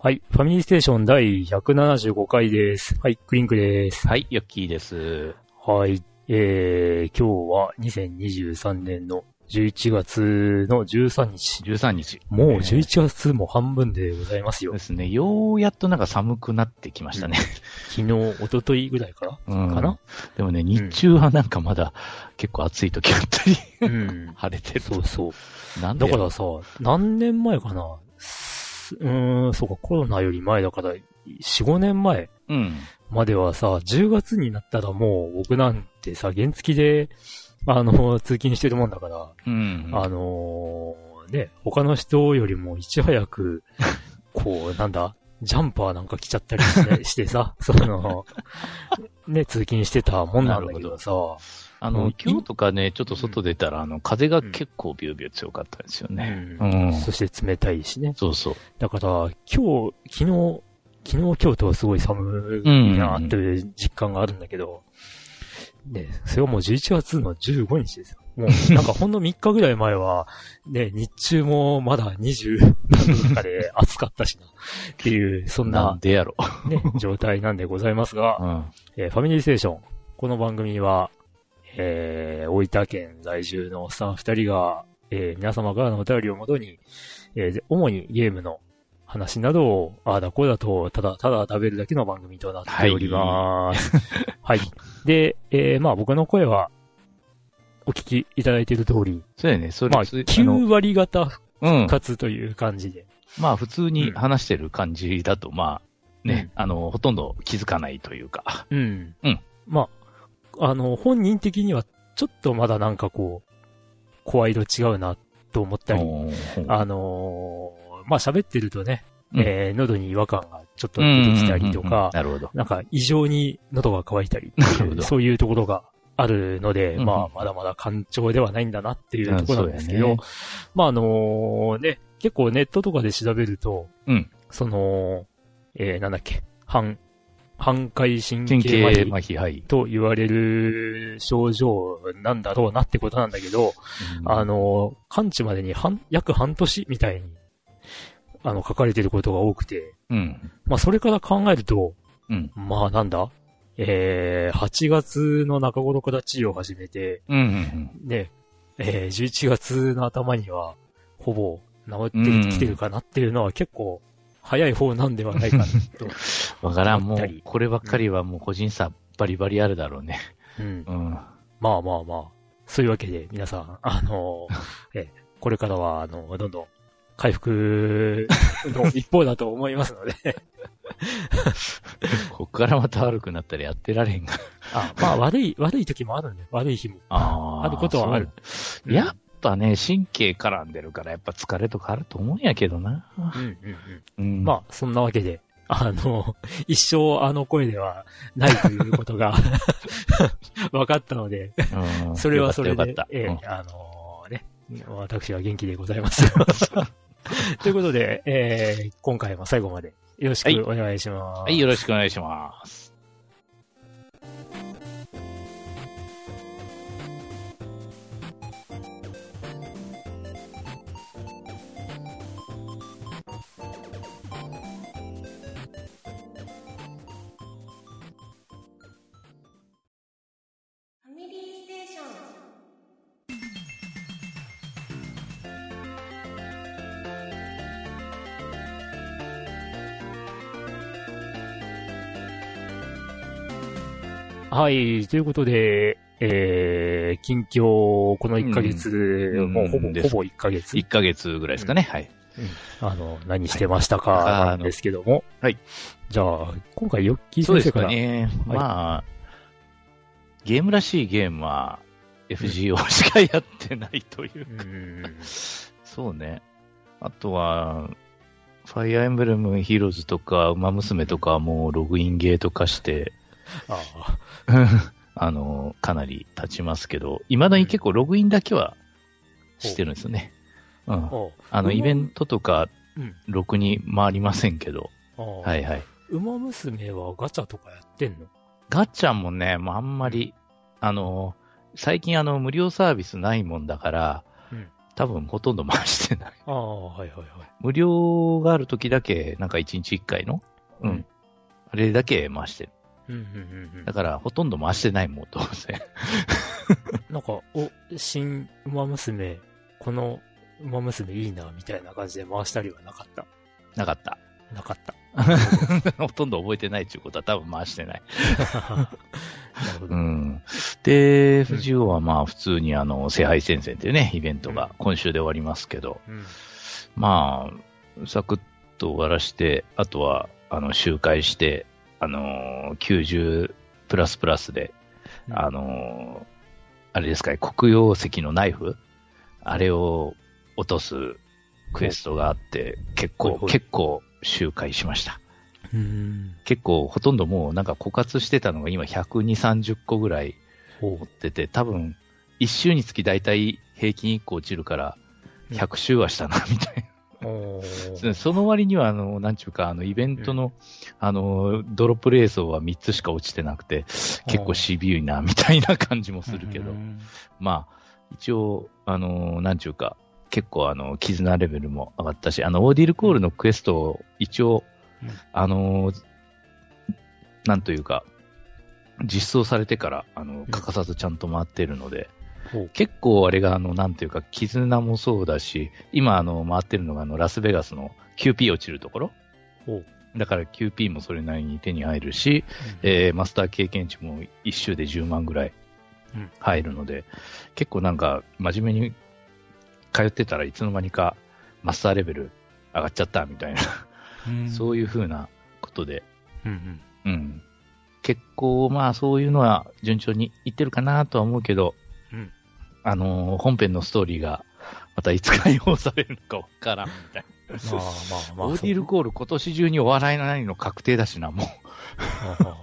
はい。ファミリーステーション第175回です。はい。クリンクです。はい、ヨッキーです。はい。えー、今日は2023年の11月の13日。13日。もうえー11月も半分でございますよで。すね。ようやっとなんか寒くなってきましたね。昨日、一昨日ぐらいからうんかな？でもね、日中はなんかまだ結構暑い時あったり、うん。晴れてる。そうそう。なんでだからさ、何年前かな？すうーん、そうか、コロナより前だから、4、5年前うん。まではさ、10月になったらもう僕なんてさ、原付で、あの、通勤してるもんだから、うん。あのーね、他の人よりもいち早く、こう、なんだ、ジャンパーなんか着ちゃったりして してさ、その、ね、通勤してたもんなんだけどさ、あの今日とかね、ちょっと外出たら、あの、風が結構ビュービュー強かったですよね。うん。そして冷たいしね。そうそう。だから、今日、昨日、昨日、今日とはすごい寒いなっていう実感があるんだけど、ね、それはもう11月の15日ですよ。もう、なんかほんの3日ぐらい前は、ね、日中もまだ20何度とかで暑かったしな、っていう、そんななんでやろ。ね、状態なんでございますが う、ん。えーファミリーステーション。この番組は、えー、大分県在住のおっさん二人が、えー皆様からのお便りをもとに、えーで主にゲームの話などを、ああだこうだと、ただただ食べるだけの番組となっております。はい。で、えーまあ僕の声は、お聞きいただいている通り、そうやね、それ、まあ、つの9割方復うん。活という感じで。まあ、普通に話してる感じだと、まあ、ね、あの、ほとんど気づかないというか。うん。うん。まあ、あの、本人的には、ちょっとまだなんかこう、声色違うなと思ったり、あのーまあ、喋ってるとね、うん。えー喉に違和感がちょっと出てきたりとうんうんうんうん。か、なるほど。なんか異常に喉が渇いたりいう、なるほど。そういうところがあるので、うんうん。まあ、まだまだ干潮ではないんだなっていうところなんですけど、ねまあ、あのーね、結構ネットとかで調べると、うん。その、えーなんだっけ、半、半回神神経麻痺経麻痺、はい。と言われる症状なんだろうなってことなんだけど、あの、完治までに半、約半年みたいに、あの、書かれてることが多くて、うん。まあ、それから考えると、うん。まあ、なんだ？えー、8月の中頃から治療を始めて、うん。うん。ね、えー、11月の頭には、ほぼ治ってきてるかなっていうのは結構、早い方なんではないかなと。わからん、もうこればっかりはもう個人差バリバリあるだろうね。うん。うん。まあまあまあ、そういうわけで皆さん、あの、え、これからは、あの、どんどん回復の一方だと思いますので、こっからまた悪くなったらやってられへんが。あまあ悪い、悪い時もあるんで、悪い日も。ああることはある。やっぱね、神経絡んでるから、やっぱ疲れとかあると思うんやけどな。うんうんうん。うん。まあ、そんなわけで、あの、一生あの声ではないということが 分かったので、うん、それはそれでええよかっあのね、私は元気でございます。ということで、えー今回も最後までよろしくお願いします。たはい、よろしくお願いします。はい、ということで、えー、近況、この1ヶ月、うんもうほぼ、ほぼ1ヶ月、1ヶ月ぐらいですかね。はい。あの、何してましたか、はいなんですけども。はい。じゃあ、今回、ヨッキーそうです先生か。からね。はいまあ、ゲームらしいゲームは FGO しかやってないというう。ん。そうね。あとは、ファイアーエンブレムヒーローズとか、馬娘とかはもうログインゲーとかして、あ あの、かなり経ちますけど、未だに結構ログインだけはしてるんですよね。うん。あの、馬イベントとか、うん。ろくに回りませんけど、はいはい。馬娘はガチャとかやってんの？ガチャもね、もうあんまり、あの、最近あの、無料サービスないもんだから、うん多分ほとんど回してない。ああ、はいはいはい。無料がある時だけ、なんか1日1回の、うん。うんあれだけ回してる。うんうんうんうんだから、ほとんど回してないもん、当然。なんか、お、新馬娘、この馬娘いいな、みたいな感じで回したりはなかった？なかった。なかった。ほとんど覚えてないっていうことは多分回してない。で、FGO はまあ普通にあの、聖杯戦線っていうね、イベントが今週で終わりますけど、うん。まあ、サクッと終わらして、あとは、あの、周回して、あのー、90プラスプラスで、うんあのー、あれですかね、黒曜石のナイフ？あれを落とすクエストがあって、結構、結構周回しました。うん。結構、ほとんどもうなんか枯渇してたのが今120、30個ぐらいほ持ってて、多分、1周につき大体平均1個落ちるから、100周はしたな、みたいな。そその割には、あの、なんちゅうか、あの、イベントの、あの、ドロップレースは3つしか落ちてなくて、結構シビューな、みたいな感じもするけど、まあ、一応、あの、なんちゅうか、結構、あの、絆レベルも上がったし、あの、オーディルコールのクエストを、一応、うん。あの、なんというか、実装されてから、あの、欠かさずちゃんと回ってるので。結構あれが、あの、なんていうか、絆もそうだし、今、あの、回ってるのが、あの、ラスベガスの QP 落ちるところ。だから QP もそれなりに手に入るし、えーマスター経験値も1周で10万ぐらいうん。入るので、結構なんか、真面目に通ってたらいつの間にかマスターレベル上がっちゃったみたいな、うん。そういう風なことで、うんうん。うん。結構、まあそういうのは順調にいってるかなとは思うけど、うんあのー本編のストーリーがまたいつ解放されるのかわからんみたいな。まあまあまあ。オーディルコール今年中に終わらないの確定だしな、もう。あ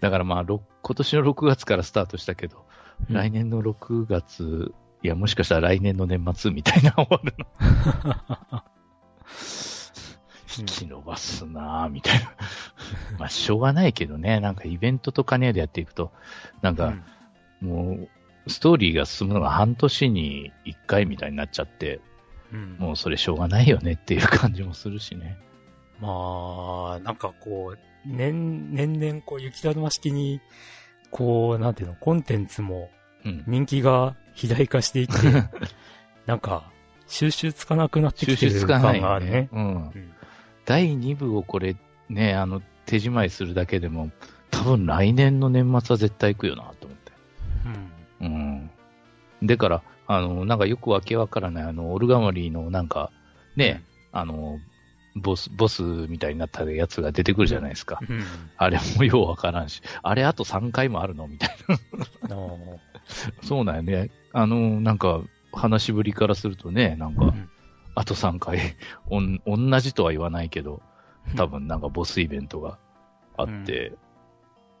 だからまあ、ろ今年の6月からスタートしたけど、うん来年の6月、いや、もしかしたら来年の年末みたいな終わるの。引き伸ばすなぁ、みたいな。まあ、しょうがないけどね、なんかイベントとかねでやっていくと、なんか、もう、ストーリーが進むのが半年に1回みたいになっちゃって、うんもうそれしょうがないよねっていう感じもするしね。まあ、なんかこう、年、年々こう雪だるま式に、こう、なんていうの、コンテンツもうん。人気が肥大化していって、なんか、収集つかなくなって収きてる集つかないよね感があるね。。うん。うん第2部をこれ、ね、あの、手仕舞いするだけでも、多分来年の年末は絶対行くよなと思って。うん。うん。でから、あの、なんかよくわけわからない、あの、オルガマリーのなんか、ね、あの、ボス、ボスみたいになったやつが出てくるじゃないですか。うん。あれもようわからんし、あれあと3回もあるのみたいな。そうなんよね。あの、なんか、話しぶりからするとね、なんか、んあと3回、おん、同じとは言わないけど、多分なんかボスイベントがあって、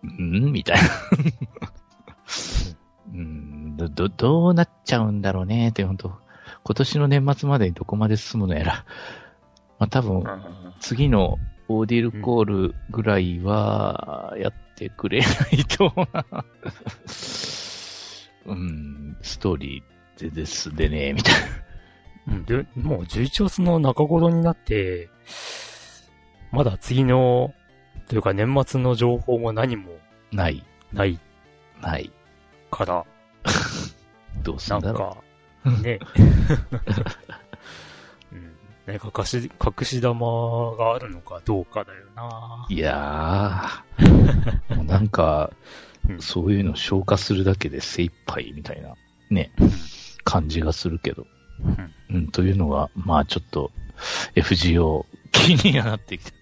うん、みたいな。うん、ど、ど、どうなっちゃうんだろうねって、本当今年の年末までにどこまで進むのやら。まあ多分、次のオーディルコールぐらいは、やってくれないとな。うん、ストーリーでですでね、みたいな。うんで、もう11月の中頃になって、まだ次の、というか年末の情報も何もない、ないない。から、どうすなんんだろか、ね。うん。何か隠し、隠し玉があるのかどうかだよなう。いやー、もうなんかう、んそういうの消化するだけで精一杯みたいな、ね、感じがするけど。うん、というのが、まあちょっと、FGO 気にはなってきて、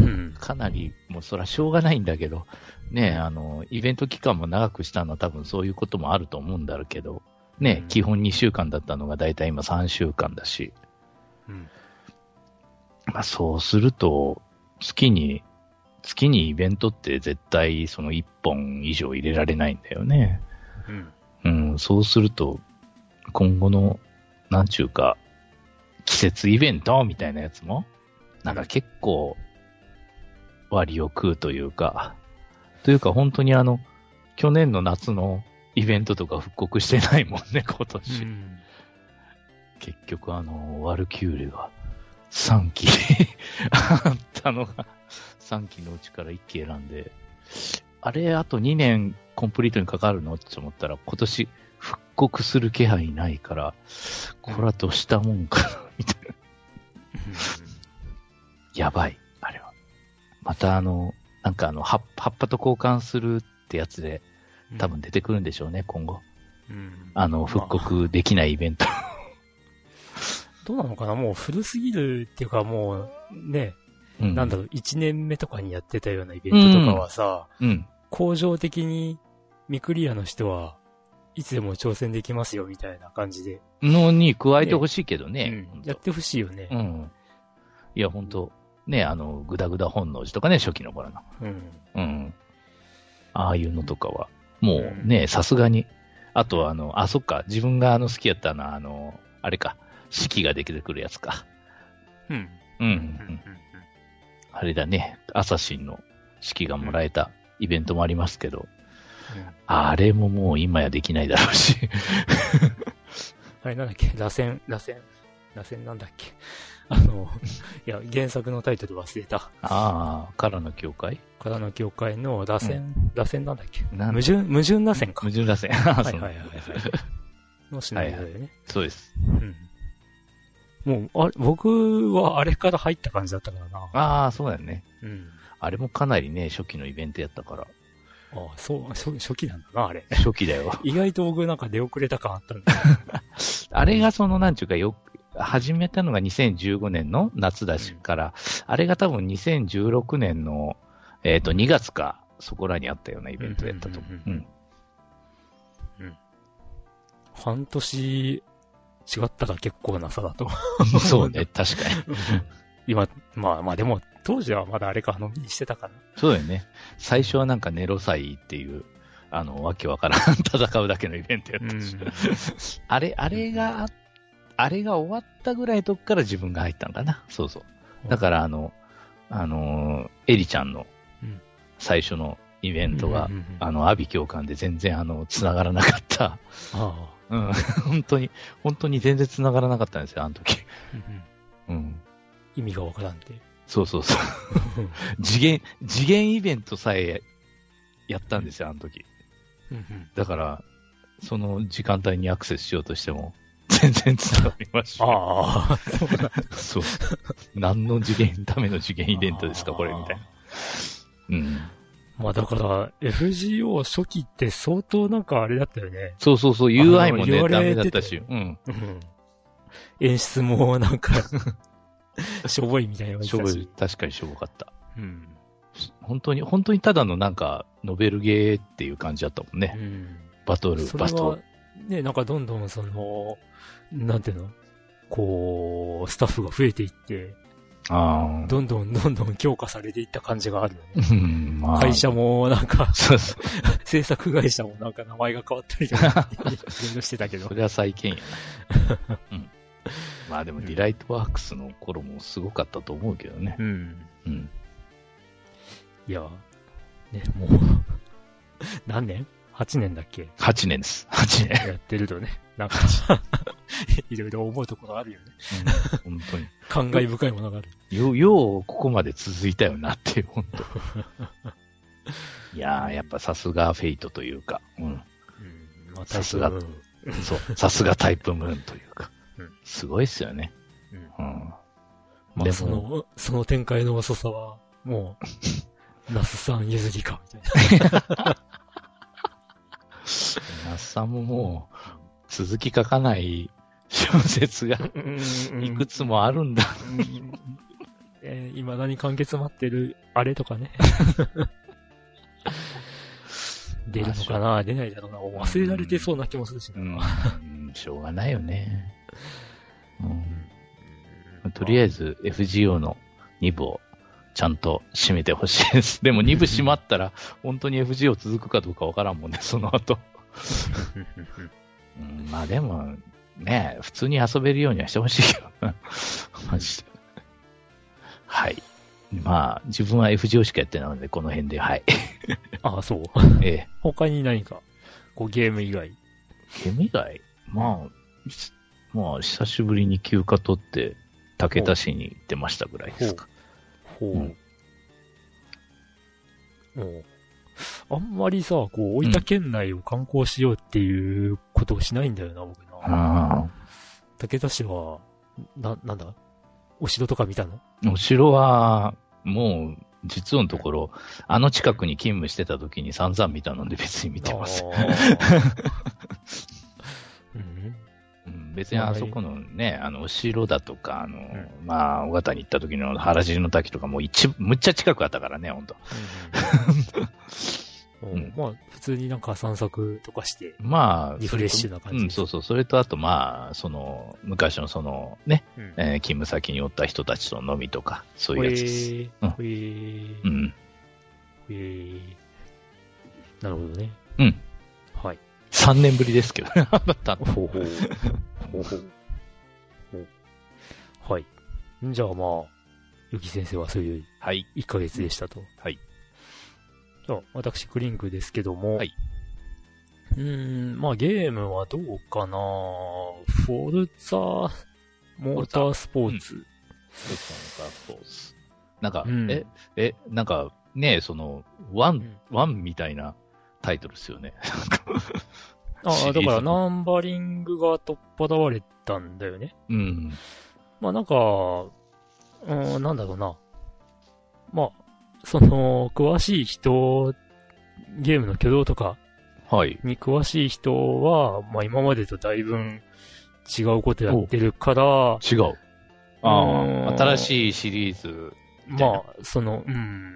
うん。かなり、もうそらしょうがないんだけど、ね、あの、イベント期間も長くしたのは多分そういうこともあると思うんだろうけど、ね、うん基本2週間だったのがだいたい今3週間だし、うん。まあそうすると、月に月にイベントって絶対その1本以上入れられないんだよね。うん。うん、そうすると、今後の、なんちゅうか、季節イベントみたいなやつも、なんか結構、割を食うというか、というか本当にあの、去年の夏のイベントとか復刻してないもんね、今年。うん結局あの、ワルキューレが3機あったのが、3機のうちから1機選んで、あれ、あと2年コンプリートにかかるの？って思ったら、今年復刻する気配ないから、これはどうしたもんかな、みたいな。やばい、あれは。またあの、なんかあの、葉っ葉っぱと交換するってやつで、多分出てくるんでしょうね、今後。うんあの、復刻できないイベント。どうなのかな？もう古すぎるっていうかもう、ね、うなんだろう、1年目とかにやってたようなイベントとかはさ、うん。工場的にミクリアの人はいつでも挑戦できますよみたいな感じで、のに加えてほしいけどね。うんやってほしいよねう。ん。いや、本当ね、あの、グダグダ本能寺とかね、初期の頃の。うん。うん。ああいうのとかは、もうね、さすがに。あと、あの、あ、そっか、自分があの好きやったのは、あの、あれか、四季ができてくるやつか。うん。うん、ううんん。あれだね、アサシンの四季がもらえたイベントもありますけど、あれももう今やできないだろうし。あれなんだっけ？螺旋、螺旋、螺旋なんだっけ？あの、いや、原作のタイトル忘れた。ああ、からの教会？からの教会の螺旋、螺旋なんだっけ？矛盾、矛盾螺旋か。矛盾らせん。あはいはいはいはい。のシナリオだよね。そうです。うん。もう、あれ、僕はあれから入った感じだったからな。ああ、そうだよね。うん。あれもかなりね、初期のイベントやったから。ああ、そう、初初期なんだな、あれ。初期だよ。意外と僕なんか出遅れた感あったんだ。あれがその、なんちゅうか、よ、始めたのが2015年の夏だしから、あれが多分2016年の、えっ、と、2月か、そこらにあったようなイベントやったと思う。ううんん。半年違ったら結構な差だと。そうね、確かに。今、まあまあでも、当時はまだあれか、のんびりしてたから。そうだよね。最初はなんかネロ祭っていう、あの、わけわからん戦うだけのイベントやったし。あれ、あれが、あれが終わったぐらいのとこから自分が入ったんかな。そうそう。だから、あの、あの、エリちゃんのうん最初のイベントがうん、うんうんあの、アビ教官で全然、あの、繋がらなかった。あうん、本当に、本当に全然繋がらなかったんですよ、あの時。あ、うんうんうん。意味がわからんって。そうそうそう。次元、次元イベントさえやったんですよ、あの時。うんうんだから、その時間帯にアクセスしようとしても、全然繋がりました。ああ、そう。何の次元、ための次元イベントですか、これ、みたいな。うん。まあだから、FGO 初期って相当なんかあれだったよね。そうそうそう、あ UI もね、ダメだったし、うん。うん演出もなんか、しょぼいみたいな感じしょぼい。確かにしょぼかった。うん。本当に、本当にただのなんか、ノベルゲーっていう感じだったもんね。うん。バトル、バトル。、ね、なんかどんどんその、なんていうの？こう、スタッフが増えていって、ああ。どんどんどんどん強化されていった感じがあるよね。うん、まあ。会社もなんか。制作会社もなんか名前が変わったりとか、いろいろしてたけどそ。れは再建やな。うん。まあでも、ディライトワークスの頃もすごかったと思うけどね。うん。うん。いや、ね、もう、何年？?8 年だっけ？8年です。8年。やってるとね、なんか、いろいろ思うところあるよね。うん、本当に。感慨深いものがある。よ、よう、ここまで続いたよなっていう、本当 いやー、やっぱさすがフェイトというか、うん。うん。まあ、さすがうんそう、さすがタイプムーンというかうん、すごいっすよね。うんうん。まあ、でもその、その展開の遅さは、もう、ナスさん譲りか、みたいな。那須さんももう、続き書かない小説がいくつもあるんだ。うんえー、未だに完結待ってる、あれとかね。出るのかな？出ないだろうな。忘れられてそうな気もするしな。うん、しょうがないよね。うん、とりあえず FGO の2部をちゃんと締めてほしいです。でも2部締まったら、本当に FGO 続くかどうかわからんもんね、その後。うん、まあでも、ね、普通に遊べるようにはしてほしいけどな。マジで。はい。まあ、自分は FGO しかやってないので、この辺で、はい。ああ、そう。ええ。他に何か、こうゲーム以外。ゲーム以外？まあ、しまあ、久しぶりに休暇取って、竹田市に行ってましたぐらいですか。ほう。うんうんあんまりさ、こう、大分県内を観光しようっていうことをしないんだよな、僕な。あ武田市は、な、なんだ？お城とか見たの？あ。お城は、もう、実のところ、あの近くに勤務してた時に散々見たので別に見てます。別にあそこのね、あの、お城だとか、あの、まあ、尾形に行った時の原尻の滝とかもう一、むっちゃ近くあったからね、ほんと。うんうんまあ、普通になんか散策とかして、まあ、リフレッシュな感じうん、そうそう。それとあと、まあ、その、昔のその、ね、うんえー勤務先におった人たちと飲みとか、そういうやつです。へえうんへえなるほどね。うん。はい。3年ぶりですけどね、あなたの。ほうほう。はい。じゃあまあ、ゆき先生はそういうはい。1ヶ月でしたと。はい。じゃあ、私、クリンクですけども、はい。うーん、まあゲームはどうかなフォルツァ、モータースポーツ。なんか、うんえ、え、なんか、ねその、ワン、んワンみたいなタイトルですよね。あだからナンバリングが取っ払われたんだよね。うん。まあなんか、うん、なんだろうな。まあ、その、詳しい人、ゲームの挙動とかはい。に詳しい人は、まあ今までとだいぶ違うことやってるから、違う。あうんあ、新しいシリーズ。まあ、その、うん、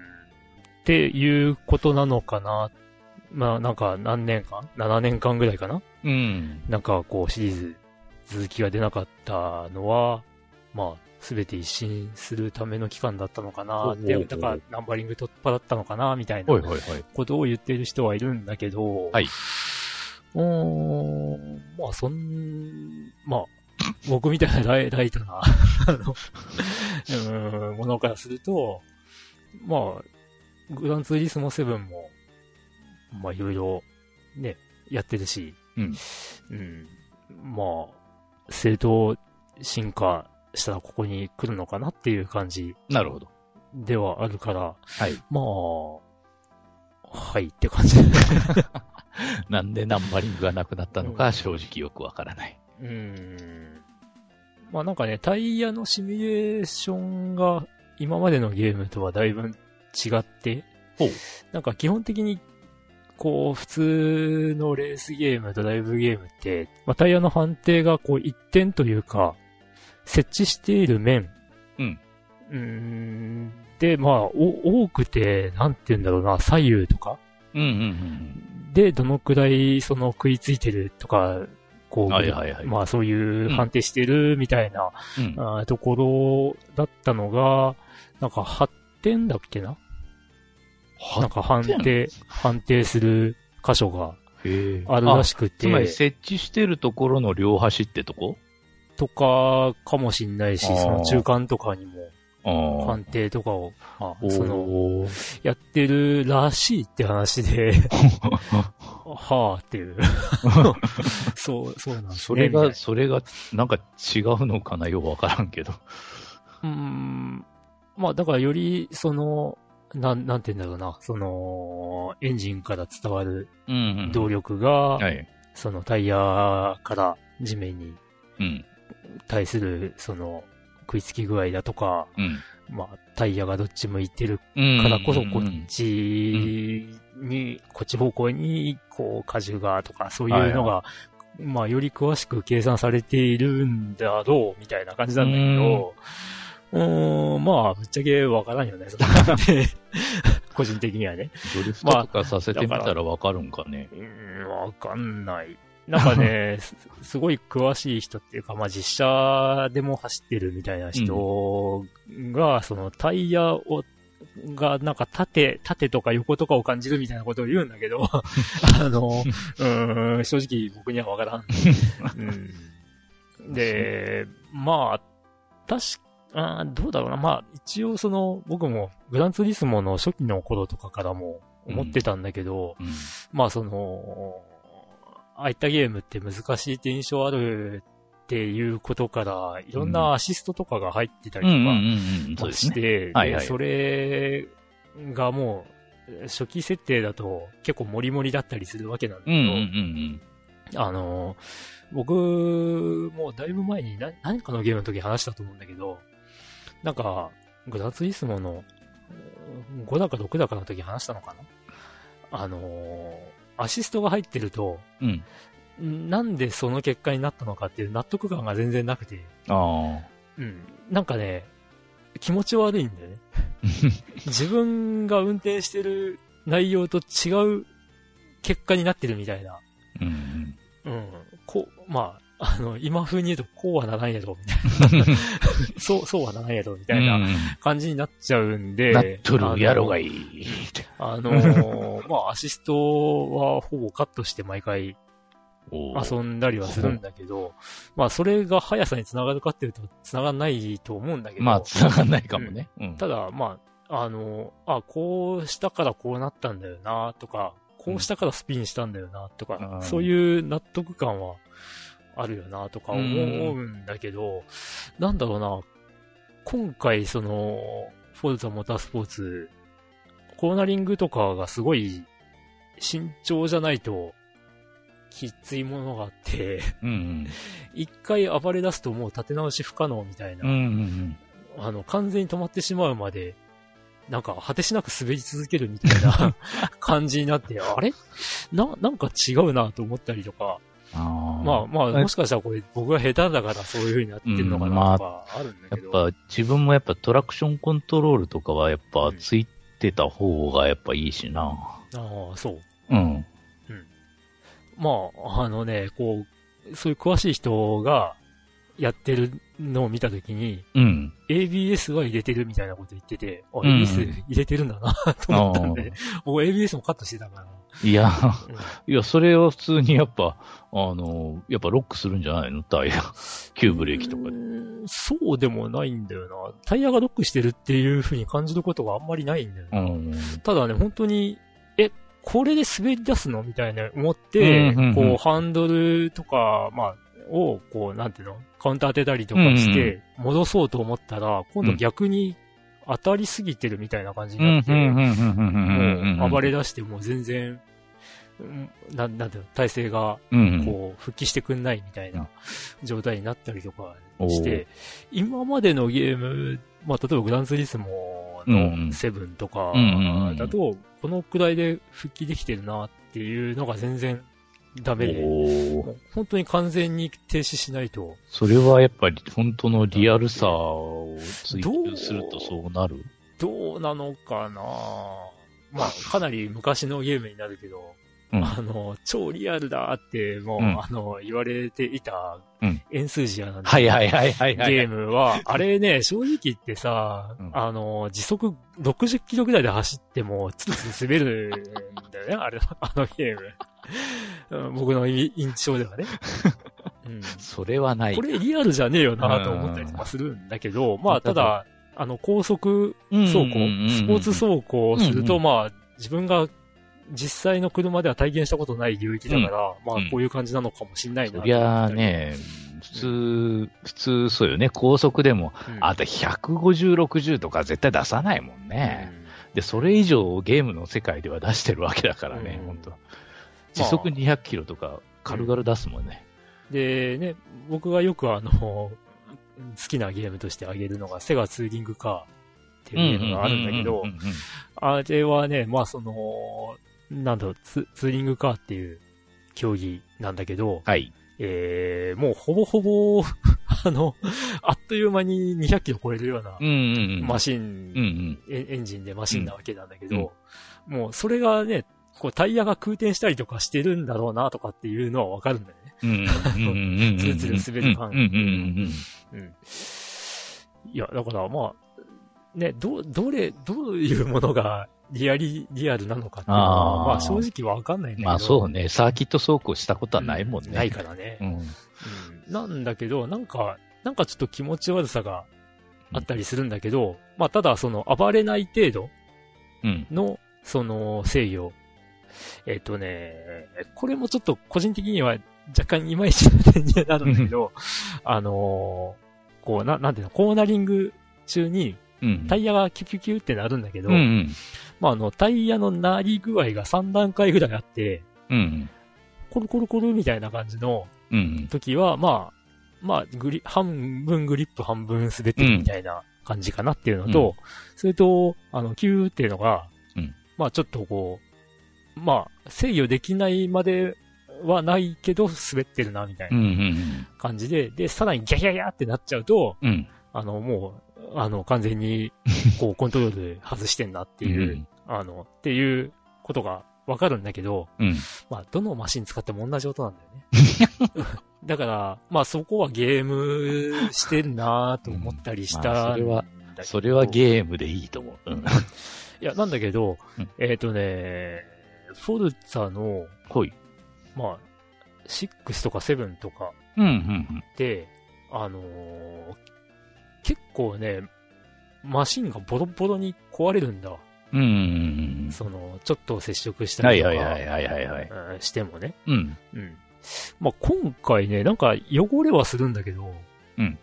っていうことなのかな。まあなんか何年間 ?7 年間ぐらいかな？うん。なんかこうシリーズ続きが出なかったのは、まあ、すべて一新するための期間だったのかなって、だからナンバリング突破だったのかなみたいな。ことを言ってる人はいるんだけど、はいうーん、まあそん、まあ、僕みたいなライライトな、あの、うーん、ものからすると、まあ、グランツーリスモ7も、まあいろいろ、ね、やってるし、うん。うん。まあ、正当進化したらここに来るのかなっていう感じなるほど。ではあるから、はい。まあ、はいって感じ。なんでナンバリングがなくなったのか、正直よくわからない。うん。まあなんかね、タイヤのシミュレーションが今までのゲームとはだいぶ違って、なんか基本的に、こう、普通のレースゲーム、ドライブゲームって、まあ、タイヤの判定がこう一点というか、設置している面。うん。うーん。で、まあ、お多くて、なんて言うんだろうな、左右とかうんうんうんで、どのくらい、その、食いついてるとか、こう、はいはいはいまあ、そういう判定してるみたいな、うん。ところだったのが、なんか8点だっけななんか判定、判定する箇所があるらしくつまりて、設置してるところの両端ってとこ？とかかもしんないし、その中間とかにも。判定とかを、まあ、おその、やってるらしいって話で、はあっていう。そう、そうなんですね。それが、それが、なんか違うのかな？よくわからんけど。なうーん。まあ、だからより、その、なん、なんて言うんだろうな、その、エンジンから伝わるうんうん。動力が、はい。そのタイヤから地面にうん。対する、その、食いつき具合だとか、うん。まあ、タイヤがどっち向いてるうん。からこそ、こうんっちに、こっち方向に、こう、荷重がとか、そういうのが、まあ、より詳しく計算されているんだろう、みたいな感じなんだけど、うーん、まあ、ぶっちゃけわからんよね、個人的にはね。ドリフトとかさせてみたらわかるんかね。うーん、わかんない。なんかね、す すごい詳しい人っていうか、まあ実写でも走ってるみたいな人が、そのタイヤをがなんか縦、縦とか横とかを感じるみたいなことを言うんだけど、あの、うーん、正直僕にはわからん。うん、で、まあ、確か、あーどうだろうな。まあ、一応その、僕もグランツーリスモの初期の頃とかからも思ってたんだけど、うん。まあその、ああいったゲームって難しいって印象あるっていうことから、いろんなアシストとかが入ってたりとか。して、それがもう、初期設定だと結構モリモリだったりするわけなんだけど、うんうんうんあの、僕もだいぶ前にな何かのゲームの時話したと思うんだけど、なんか、グラツリスモのうん5だか6だかの時話したのかな？あの、アシストが入ってると、うん。うん。なんでその結果になったのかっていう納得感が全然なくて、あうん。なんかね、気持ち悪いんだよね。自分が運転してる内容と違う結果になってるみたいな。あ。うんうん。こう、まあ、あの、今風に言うと、こうはならんやろ、みたいな。そう、そうはならんやろ、みたいな感じになっちゃうんで。なっとるやろがい。い。あのー まあ、アシストはほぼカットして毎回遊んだりはするんだけど、まあ、それが速さにつながるかっていうと、つながんないと思うんだけど。まあ、繋がんないかもね。うん。ただ、まあ、あの、あ、こうしたからこうなったんだよな、とか、こうしたからスピンしたんだよな、とか、うんそういう納得感はあるよな、とか思うんだけど、なんだろうな、今回その、フォルツァモータースポーツ、コーナリングとかがすごい慎重じゃないと、きついものがあって、うん一回暴れ出すともう立て直し不可能みたいなうん。うんうん。あの、完全に止まってしまうまで、なんか果てしなく滑り続けるみたいな 感じになって、あれ？な、なんか違うなと思ったりとか、あまあまあ、えもしかしたらこれ僕が下手だからそういう風になってるのかうんなとかあるんだやけど。っぱ自分もやっぱトラクションコントロールとかはやっぱうんついてた方がやっぱいいしな。ああ、そう。うん。まあ、あのね、こう、そういう詳しい人がやってるのを見たときに、うん。ABS は入れてるみたいなこと言ってて、あ、ん ABS 入れてるんだなと思ったんで、僕 ABS もカットしてたから。いや、うんいや、それを普通にやっぱ、あの、やっぱロックするんじゃないの？タイヤ。急ブレーキとかで。そうでもないんだよな。タイヤがロックしてるっていう風に感じることがあんまりないんだよな。うん。ただね、本当に、え、これで滑り出すの？みたいな思って、こう、ハンドルとか、まあ、を、こう、なんていうの？カウンター当てたりとかして、戻そうと思ったら、今度逆に当たりすぎてるみたいな感じになって、もう暴れ出してもう全然、うんなん、なんていうの、体勢が、うん。こう、復帰してくんないみたいな状態になったりとかして、今までのゲーム、まあ、例えばグランツーリスモのセブンとかだと、このくらいで復帰できてるなっていうのが全然ダメ。で、本当に完全に停止しないと、それはやっぱり本当のリアルさを追求するとそうなる？どうなのかな？まあ、かなり昔のゲームになるけど、うん。あの、超リアルだって、もう、うん。あの、言われていたうん、エンスージアなんではいはいはいはいはい。ゲームは、あれね、正直言ってさ、うん。あの、時速60キロぐらいで走っても、ツルツル滑るんだよね、あれ、あのゲーム。うん僕の印象ではね。うん。それはない。これリアルじゃねえよなと思ったりとかするんだけど、まあ、ただ、あの、高速走行、スポーツ走行をすると、まあ、自分が実際の車では体験したことない領域だから、まうん。あ、こういう感じなのかもしんないなと思ったり。そりゃあね、普通、普通そうよね。高速でも、うん、あんた150、60とか絶対出さないもんね。で、それ以上ゲームの世界では出してるわけだからね、うん。本当時速200キロとか軽々出すもんね。で、ね、僕がよくあの、好きなゲームとして挙げるのが、セガツーリングカーっていうゲームがあるんだけどうん、うんうんあれはね、まあその、なんだろうツ、ツーリングカーっていう競技なんだけど、はい。えー、もうほぼほぼ、あの、あっという間に200キロ超えるようなうんうんうん。マシン、うんうん。エエンジンでマシンなわけなんだけど、もうそれがね、こうタイヤが空転したりとかしてるんだろうなとかっていうのはわかるんだよね。うんうんうんうんうん。ツルツル滑る感うんうんうんうん。いや、だからまあ、ね、ど、どれ、どういうものがリアリ、リアルなのかっていうのは、まあ正直わかんないんだけど。まあそうね、サーキット走行したことはないもんね。ないからね。うん。うんなんだけど、なんか、なんかちょっと気持ち悪さがあったりするんだけど、まあただその暴れない程度うん。の、その制御。えっ、とね、これもちょっと個人的には若干いまいちな点にはなるんだけど、あのーこう、な、なんていうの、コーナリング中にうん。タイヤがキュキュキュってなるんだけど、うんうん。まああの、タイヤの鳴り具合が3段階ぐらいあって、うん。コロコロコロみたいな感じのうん。時は、まあ、まあ、グリ、半分グリップ半分滑ってるみたいな感じかなっていうのと、うんそれと、あの、キューっていうのが、うんまあちょっとこう、まあ、制御できないまではないけど滑ってるなみたいうん。う。なん感じで、で、さらにギャギャギャってなっちゃうと、うん。あの、もう、あの、完全に、こう、コントロール外してんなっていう、うんあの、っていうことがわかるんだけど、うん。まあ、どのマシン使っても同じ音なんだよね。だから、まあそこはゲームしてるなと思ったりしたんだけど、うんまあそれはゲームでいいと思う。うん。いや、なんだけど、うんえっ、とね、フォルツァの、ほい。まあ、6とか7とかうん。うん。で、あのー結構ね、マシンがボロボロに壊れるんだ。うん。うん。その、ちょっと接触したはいりとか、はいはいはいはいはい。うんしてもね。うん。うん。まあ、今回ね、なんか汚れはするんだけど、うん。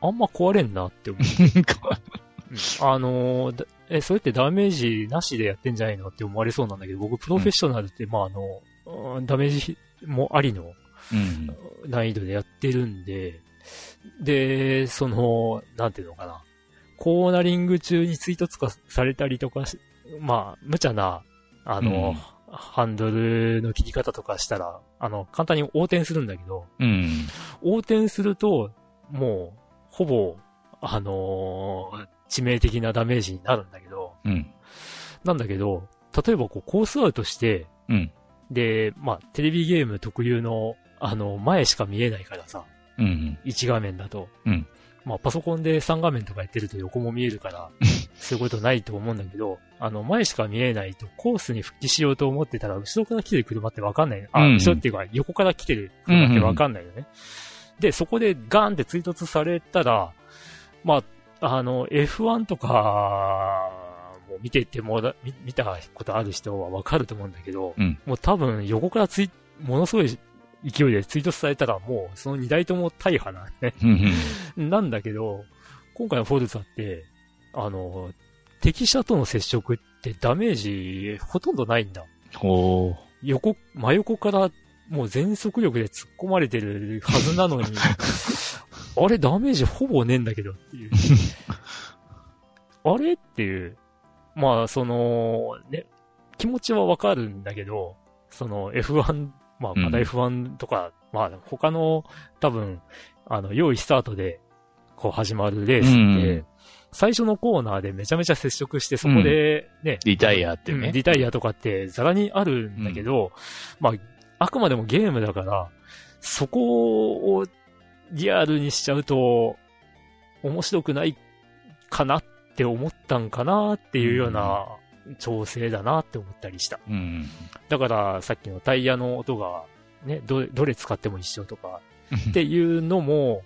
あんま壊れんなって思う。あのーだえ、それってダメージなしでやってんじゃないのって思われそうなんだけど、僕、プロフェッショナルって、まあ、あの、うんダメージもありのうん。難易度でやってるんで、で、その、なんていうのかな。コーナリング中に追突化されたりとかし、まあ、無茶な、あの、うんハンドルの切り方とかしたら、あの、簡単に横転するんだけど、うん。横転すると、もう、ほぼ、あのー致命的なダメージになるんだけど、うん。なんだけど、例えばこう、コースアウトして、うん。で、まあ、テレビゲーム特有の、あの、前しか見えないからさ、うん。1画面だと。うんまあ、パソコンで3画面とかやってると横も見えるから、そういうことないと思うんだけど、あの、前しか見えないと、コースに復帰しようと思ってたら、後ろから来てる車ってわかんない。あ、うん後ろっていうか、横から来てる車ってわかんないよね。で、そこでガーンって追突されたら、まあ、あの、F1 とか、もう見ててもら、見見たことある人はわかると思うんだけど、うんもう多分横からつい、ものすごい勢いで追突されたらもうその2台とも大破なんね。うん。なんだけど、今回のフォルツァって、あの、敵車との接触ってダメージほとんどないんだ。ほ横、真横からもう全速力で突っ込まれてるはずなのに、あれダメージほぼねえんだけどっていう。あれっていう。まあ、その、ね、気持ちはわかるんだけど、その F1、まあ、まだうん F1 とか、まあ、他の多分、あの、用意スタートで、こう始まるレースって、うん最初のコーナーでめちゃめちゃ接触して、そこでね、リタイアってうんね。リタイアとかってザラにあるんだけど、まあ、あくまでもゲームだから、そこをリアルにしちゃうと、面白くないかなって思ったんかなっていうような調整だなって思ったりした。うん。だから、さっきのタイヤの音が、ね、どれ、どれ使っても一緒とか、っていうのも、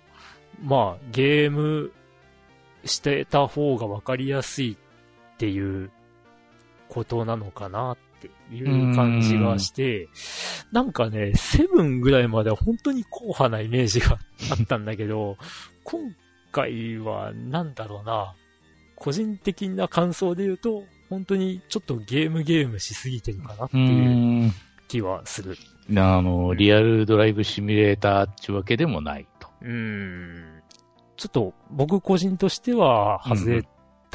まあ、ゲームしてた方が分かりやすいっていうことなのかなっていう感じがして、なんかね、セブンぐらいまでは本当に硬派なイメージがあったんだけど、今回はなんだろうな、個人的な感想で言うと、本当にちょっとゲームゲームしすぎてるかなってういうん気はする。あの、リアルドライブシミュレーターっていうわけでもないと。うーんちょっと僕個人としては外れ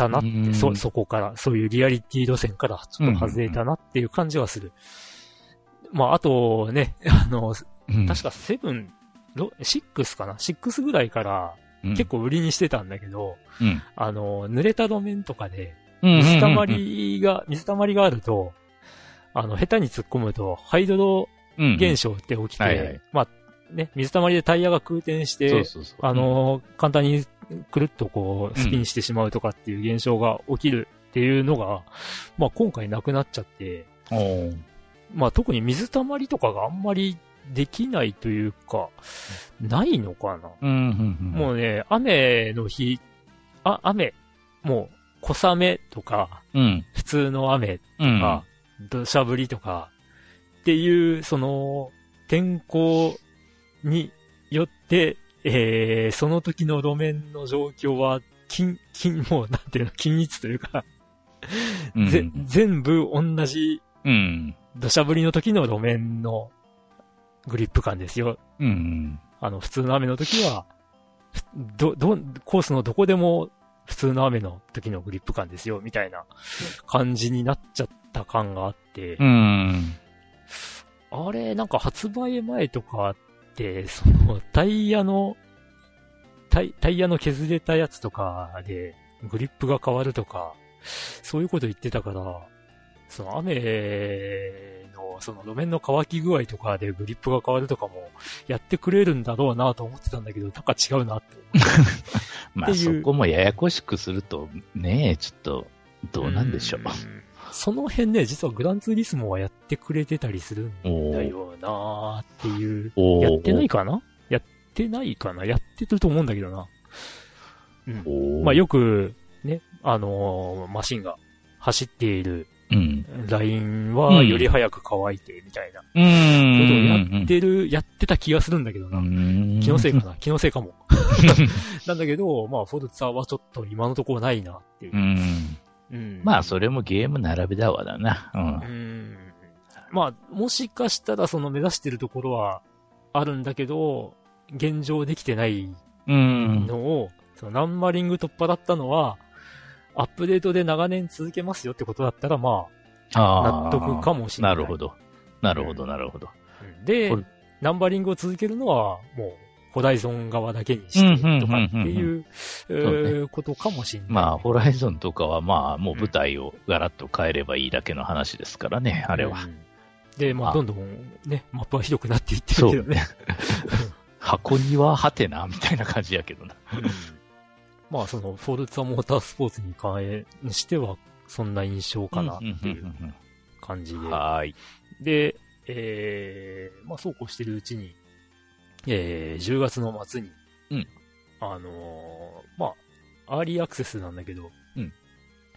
たなって、うんそ、そこから、そういうリアリティ路線からちょっと外れたなっていう感じはする。まあ、あとね、あの、うん。確かセブン、ロ6かな ?6 ぐらいから結構売りにしてたんだけど、うん、あの、濡れた路面とかで、うん水たまりが、水たまりがあると、あの、下手に突っ込むと、ハイドロうん。現象って起きて、はいはい。まあ、ね、水たまりでタイヤが空転して、そうそうそう。あ、の、簡単にくるっとこう、スピンしてしまうとかっていう現象が起きるっていうのが、まあ今回なくなっちゃって、まあ特に水たまりとかがあんまりできないというか、ないのかな。うん、うん、うん。もうね、雨の日、あ、雨、もう小雨とか、うん、普通の雨とうん。か、土砂降りとか、っていう、その、天候によって、えー、その時の路面の状況は、金、金、もう、なんていうの、均一というか、うんぜ、全部同じうん。土砂降りの時の路面のグリップ感ですよ。うん。あの、普通の雨の時は、ふど、ど、コースのどこでも普通の雨の時のグリップ感ですよ、みたいな感じになっちゃった感があって、うん。あれ、なんか発売前とかって、その、タイヤの、タイ、タイヤの削れたやつとかで、グリップが変わるとか、そういうこと言ってたから、その雨の、その路面の乾き具合とかでグリップが変わるとかも、やってくれるんだろうなと思ってたんだけど、なんか違うなって。思 まあ、そこもややこしくすると、ねえ、ちょっと、どうなんでしょう。んその辺ね、実はグランツーリスモはやってくれてたりするんだよなーっていう。やってないかな？やってないかな？やってると思うんだけどな。うん。まあよく、ね、あのーマシンが走っているうん。ラインうんはより早く乾いてみたいなこうとをん。やってる、やってた気がするんだけどな。うん気のせいかな？気のせいかも。なんだけど、まあフォルツァはちょっと今のところないなっていうう。ん。うんまあ、それもゲーム並べだわだな。うんう。んまあ、もしかしたらその目指してるところはあるんだけど、現状できてないうん。のを、そのナンバリング取っ払ったのは、アップデートで長年続けますよってことだったら、まあ、あ納得かもしれない。なるほど。なるほど、なるほど。うんでナンバリングを続けるのは、もう、ホライゾン側だけにしてとかっていう、えーことかもしれない。まあ、ホライゾンとかはまあ、もう舞台をガラッと変えればいいだけの話ですからね、あれは。うんで、まあ、あどんどんね、マップは広くなっていってるけどね。箱庭はてな、みたいな感じやけどな。うんまあ、その、フォルツァモータースポーツに関しては、そんな印象かなっていう感じで。はーい。で、えー、まあ、そうこうしてるうちに、えー、10月の末に、うん。あのーまあ、アーリーアクセスなんだけど、うん。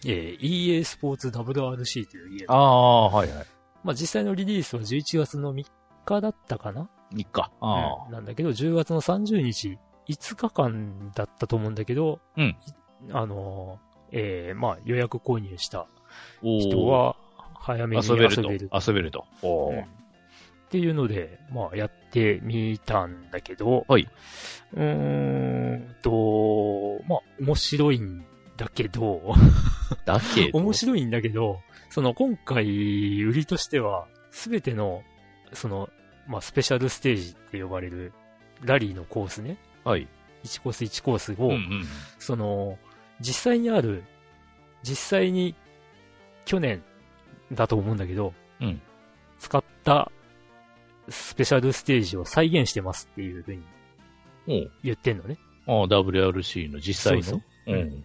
えー、EA スポーツ WRC というゲーム。ああ、はいはい。まあ、実際のリリースは11月の3日だったかな？3日。あうん。なんだけど、10月の30日、5日間だったと思うんだけど、うん。いあのー、えー、まあ、予約購入した人は、早めに遊遊べると。遊べると。おー。うんっていうので、まあ、やってみたんだけど、はい。うーんと、まあ、面白いんだけど、だけど？面白いんだけど、その今回、売りとしては、すべての、その、まあ、スペシャルステージって呼ばれる、ラリーのコースね。はい。1コース1コースを、うんうん。その、実際にある、実際に去年だと思うんだけど、うん使ったスペシャルステージを再現してますっていうふうに言ってんのね。ああ、WRC の実際の。そうう。うん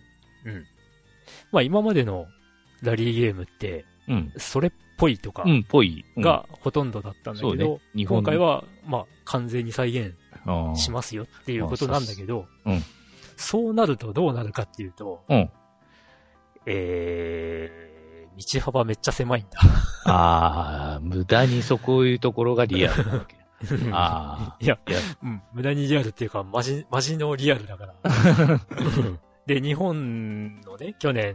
まあ今までのラリーゲームって、うん。それっぽいとかうん、ぽい。うん、がほとんどだったんだけど、そうね。日本今回は、まあ完全に再現はしますよっていうことなんだけど、うんそうなるとどうなるかっていうと、うんえー、道幅めっちゃ狭いんだ。ああ、無駄にそこいうところがリアルなわけ。ああ。いや、いやうん、無駄にリアルっていうか、マジ、マジのリアルだから。で、日本のね、去年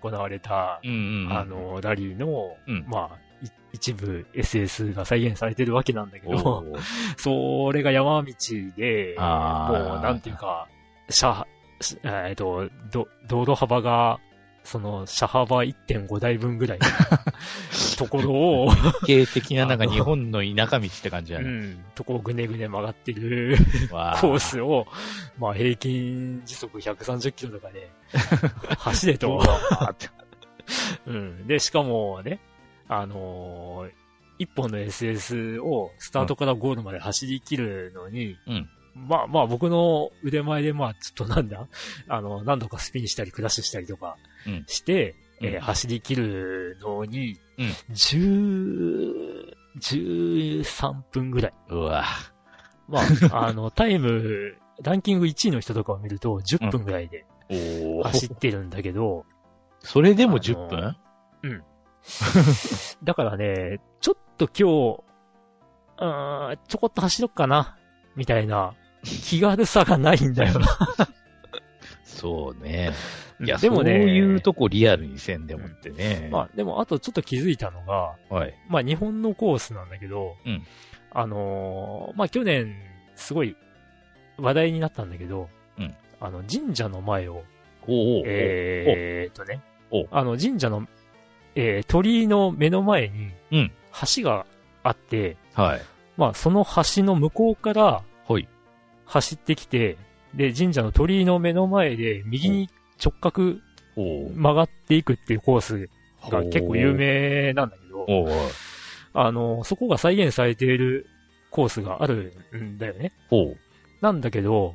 行われた、うんうんうん。あ、の、ラリーの、うんまあ、い一部 SS が再現されてるわけなんだけおど、ーそれが山道で、もう、なんていうか、車、しえっと、ど、道路幅が、その、車幅1.5台分ぐらいの ところを、典型的ななんか日本の田舎道って感じやね。うん、とこをぐねぐね曲がってるわコースを、まあ平均時速130キロとかで 走れと。うん。で、しかもね、あのー一本の SS をスタートからゴールまで走り切るのに、うんまあまあ僕の腕前でまあちょっとなんだ。あの、何度かスピンしたりクラッシュしたりとかうん。して、えーうん走り切るのに、うん。10、13分ぐらい。うわ。まあ、あの、タイム、ランキング1位の人とかを見ると10分ぐらいでお走ってるんだけど、それでも10分？だからね、ちょっと今日、うーん、ちょこっと走ろっかな、みたいな気軽さがないんだよな。そうね。いや、でもね、そういうとこリアルにせんでもってね。まあ、でもあとちょっと気づいたのが、はい。まあ日本のコースなんだけど、うんあのーまあ去年、すごい話題になったんだけど、うんあの神社の前を、おえーっとねお、あの神社の、えー鳥居の目の前にうん、橋があって、はい。まあその橋の向こうから。走ってきて、で、神社の鳥居の目の前で右に直角曲がっていくっていうコースが結構有名なんだけど、あの、そこが再現されているコースがあるんだよね。なんだけど、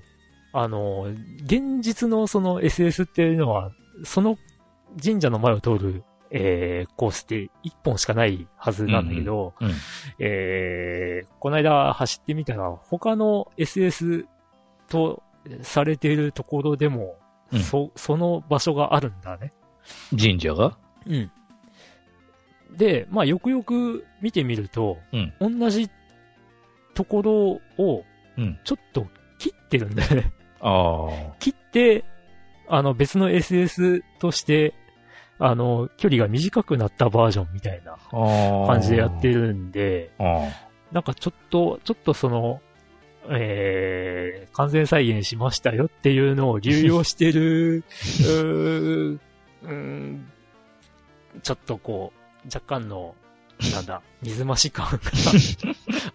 あの、現実のその SS っていうのは、その神社の前を通る、えー、コースって一本しかないはずなんだけど、うんうんえー、この間走ってみたら、他の SS とされているところでも、うんそ、その場所があるんだね。神社が？うん。で、まあ、よくよく見てみると、うん同じところをうん。ちょっと切ってるんだよね。ああ。切って、あの、別の SS として、あの、距離が短くなったバージョンみたいな。感じでやってるんで、あなんかちょっと、ちょっとその、えー、完全再現しましたよっていうのを流用してる、うん、ちょっとこう、若干の、なんだ、水増し感が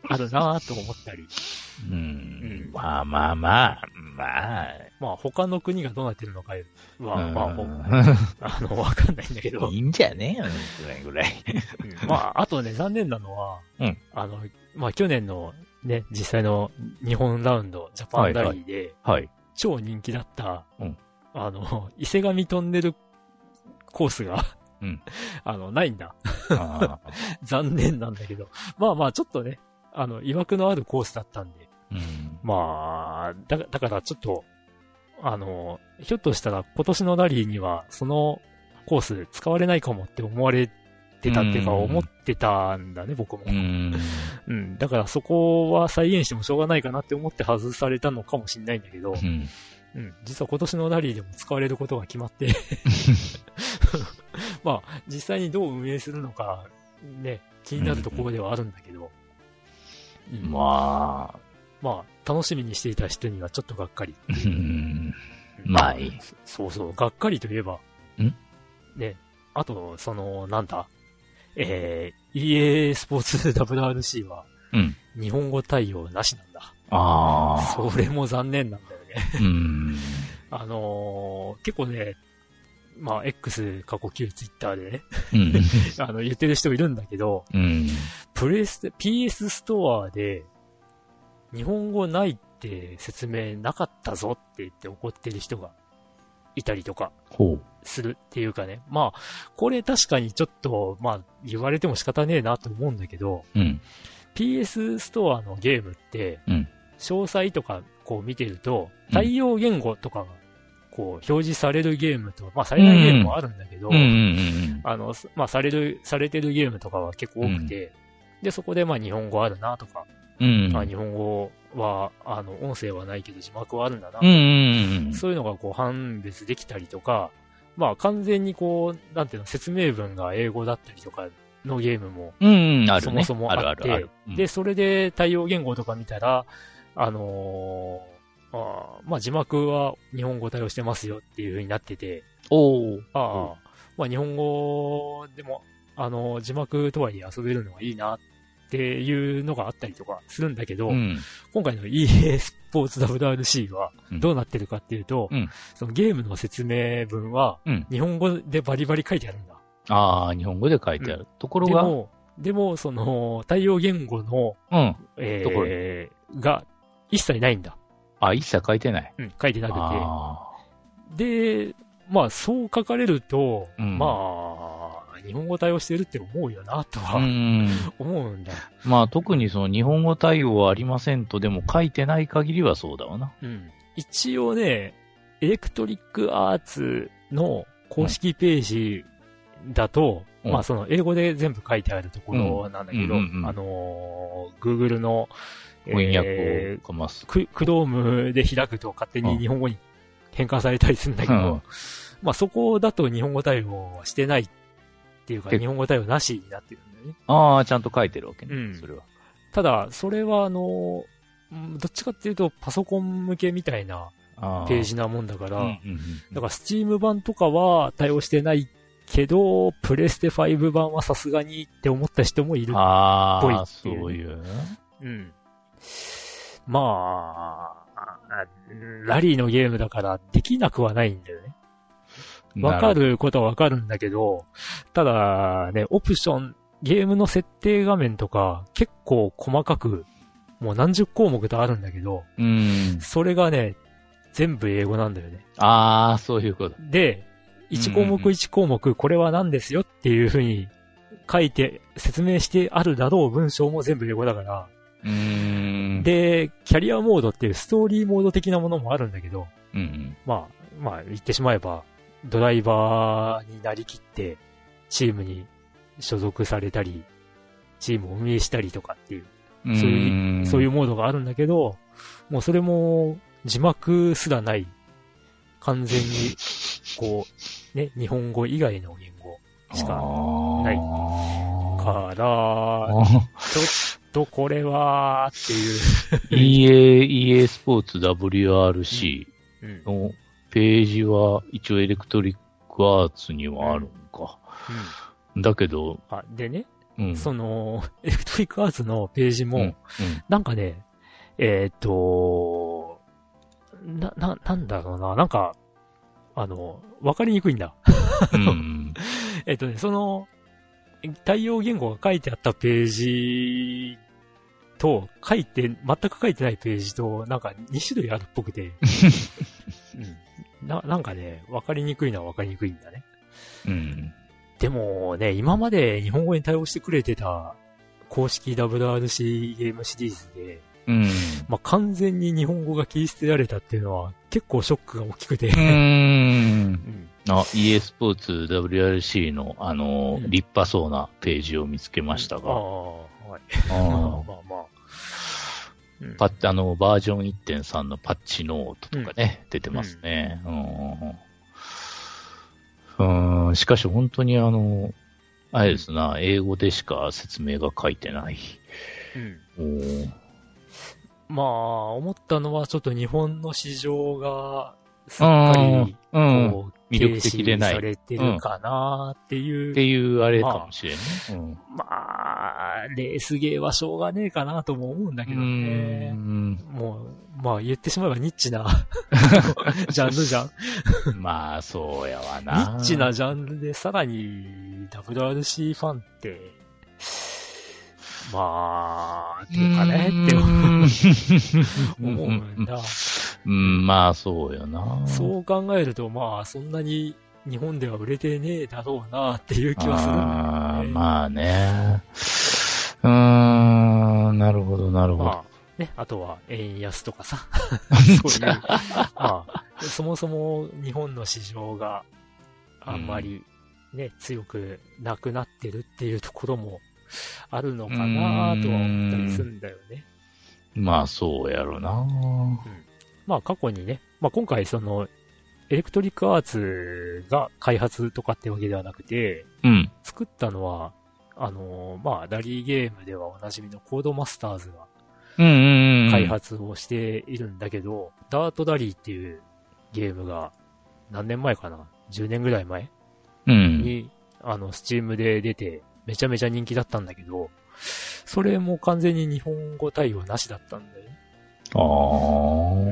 あるなぁと思ったり。ー。ううんん。まあまあまあ、まあ。まあ他の国がどうなってるのかは、まあ、あの、わかんないんだけどん。いいんじゃね？えよ、ぐらいぐらい。うんまあ、あとね、残念なのは、うんあの、まあ去年のね、実際の日本ラウンド、ジャパンラリーで、はい。超人気だった、うんあの、伊勢神トンネルコースが、うん あの、ないんだ。あ 残念なんだけど。まあまあ、ちょっとね、あの、曰くのあるコースだったんで、ーうん。まあ、だ、だからちょっと、あの、ひょっとしたら今年のラリーには、そのコース使われないかもって思われてたっていうか、うん思ってたんだね、僕も。うん。うん。だからそこは再現してもしょうがないかなって思って外されたのかもしれないんだけど、うん。うん。実は今年のラリーでも使われることが決まって、まあ、実際にどう運営するのか、ね、気になるところではあるんだけど、うんまあ、まあ、楽しみにしていた人にはちょっとがっかり。うん。うんまあいい。そうそう、がっかりといえば、ん？ね、あと、その、なんだ、えー、EA スポーツ WRC は、うん。日本語対応なしなんだ。ああ。それも残念なんだよね。うん。あのー結構ね、まあ、X 過去旧 Twitter でね、うん。あの、言ってる人いるんだけど、うん。プレス、PS ストアで、日本語ないって説明なかったぞって言って怒ってる人がいたりとか。するっていうかね。まあ、これ確かにちょっと、まあ、言われても仕方ねえなと思うんだけど、うん。PS ストアのゲームって、うん詳細とかこう見てると、うん対応言語とかが、こう、表示されるゲームと、まあ、されないゲームもあるんだけど、うん。うん。あの、すまあ、される、されてるゲームとかは結構多くて、で、そこでまあ、日本語あるなとか、うん。まあ、日本語は、あの、音声はないけど字幕はあるんだな、うん。うん。そういうのがこう、判別できたりとか、まあ、完全にこう、なんていうの、説明文が英語だったりとかのゲームも、うん。そもそもあってで、それで対応言語とか見たら、あのーあーまあ、字幕は日本語対応してますよっていう風になってて、おー。ああ、まあ、日本語でも、あの、字幕とはいえ遊べるのがいいなっていうのがあったりとかするんだけど、うん。今回の EA スポーツ WRC はうんどうなってるかっていうと、うんそのゲームの説明文はうん日本語でバリバリ書いてあるんだ。ああ、日本語で書いてある。ところが、でも、でも、その、対応言語の、うん。えところー、が一切ないんだ。あ、一切書いてない。うん、書いてなくあて。で、まあ、そう書かれると、うんまあ、日本語対応してるって思うよな、とあ。は、うん。思うんだ。まあ特にその日本語対応はありませんとでも書いてない限りはそうだわな。うん。一応ね、エレクトリックアーツの公式ページだと、うんまあその英語で全部書いてあるところなんだけど、あのー、Google の、翻訳えをかます。ーク、クロームで開くと勝手に日本語に変換されたりするんだけど、うんまあそこだと日本語対応はしてないっていうか、日本語対応なしになってるんだよね。ああ、ちゃんと書いてるわけね。うんそれは。ただ、それはあの、うんどっちかっていうとパソコン向けみたいなあページなもんだから、うんうんうんだから、スチーム版とかは対応してないけど、プレステ5版はさすがにって思った人もいる。ああ、ぽいってそいうういう。うん。まあ、ラリーのゲームだからできなくはないんだよね。わかることはわかるんだけど、ただね、オプション、ゲームの設定画面とか結構細かく、もう何十項目とあるんだけど、うん。それがね、全部英語なんだよね。ああ、そういうこと。で、1項目1項目、これは何ですよっていうふうに書いて、説明してあるだろう文章も全部英語だから。で、キャリアモードっていうストーリーモード的なものもあるんだけど、うんうん。まあ、まあ言ってしまえば、ドライバーになりきって、チームに所属されたり、チームを運営したりとかっていう、そういう、そういうモードがあるんだけど、もうそれも字幕すらない、完全に、こう、ね、日本語以外の言語しかないから、ちょっとこれは、っていう。EA、EA スポーツ WRC うん。のページは一応エレクトリックアーツにはあるんか。だけど、あ、でね、うん。その、エレクトリックアーツのページも、うん、うん。なんかね、えーっと、な、な、なんだろうな、なんか、あの、わかりにくいんだ。うん。えっとね、その、対応言語が書いてあったページと、書いて、全く書いてないページと、なんか2種類あるっぽくて、うん、な、なんかね、わかりにくいのはわかりにくいんだね。うん。でもね、今まで日本語に対応してくれてた公式 WRC ゲームシリーズで、うん。まあ、完全に日本語が切り捨てられたっていうのは結構ショックが大きくて、うーん。うんあ、EA スポーツ WRC の、あの、うん。立派そうなページを見つけましたああ、が、はい。あ まあまーあまあ。うん。パッあの、バージョン1.3のパッチノートとかね、出てますね。うん。うん、しかし本当にあの、あれですな、英語でしか説明が書いてない。うん。まあ、思ったのはちょっと日本の市場がすっかり、う、魅力的でないされてるかなっていう。ていうあれかもしれんね。うん。まあ、レースゲーはしょうがねえかなとも思うんだけどうね。んもう、まあ言ってしまえばニッチな ジャンルじゃん。まあ、そうやわニな。ッチなジャンルでさらに WRC ファンって、まあ、っていうかねって思うんだ。うん、まあ、そうよな。そう考えると、まあ、そんなに日本では売れてねえだろうなっていう気はするんだあ。まあね。うーん、なるほど、なるほど。まあ、ね、あとは円安とかさ。そういう、まあ、そもそも日本の市場があんまりね、強くなくなってるっていうところもあるのかなとは思ったりするんだよね。まあ、そうやろな。まあ過去にね、まあ今回その、エレクトリックアーツが開発とかってわけではなくて、うん。作ったのは、あのーまあラリーゲームではおなじみのコードマスターズがうんうんうん。開発をしているんだけど、ダートダリーっていうゲームが何年前かな ?10 年ぐらい前うん。に、あの、スチームで出てめちゃめちゃ人気だったんだけど、それも完全に日本語対応なしだったんだよね。ああ。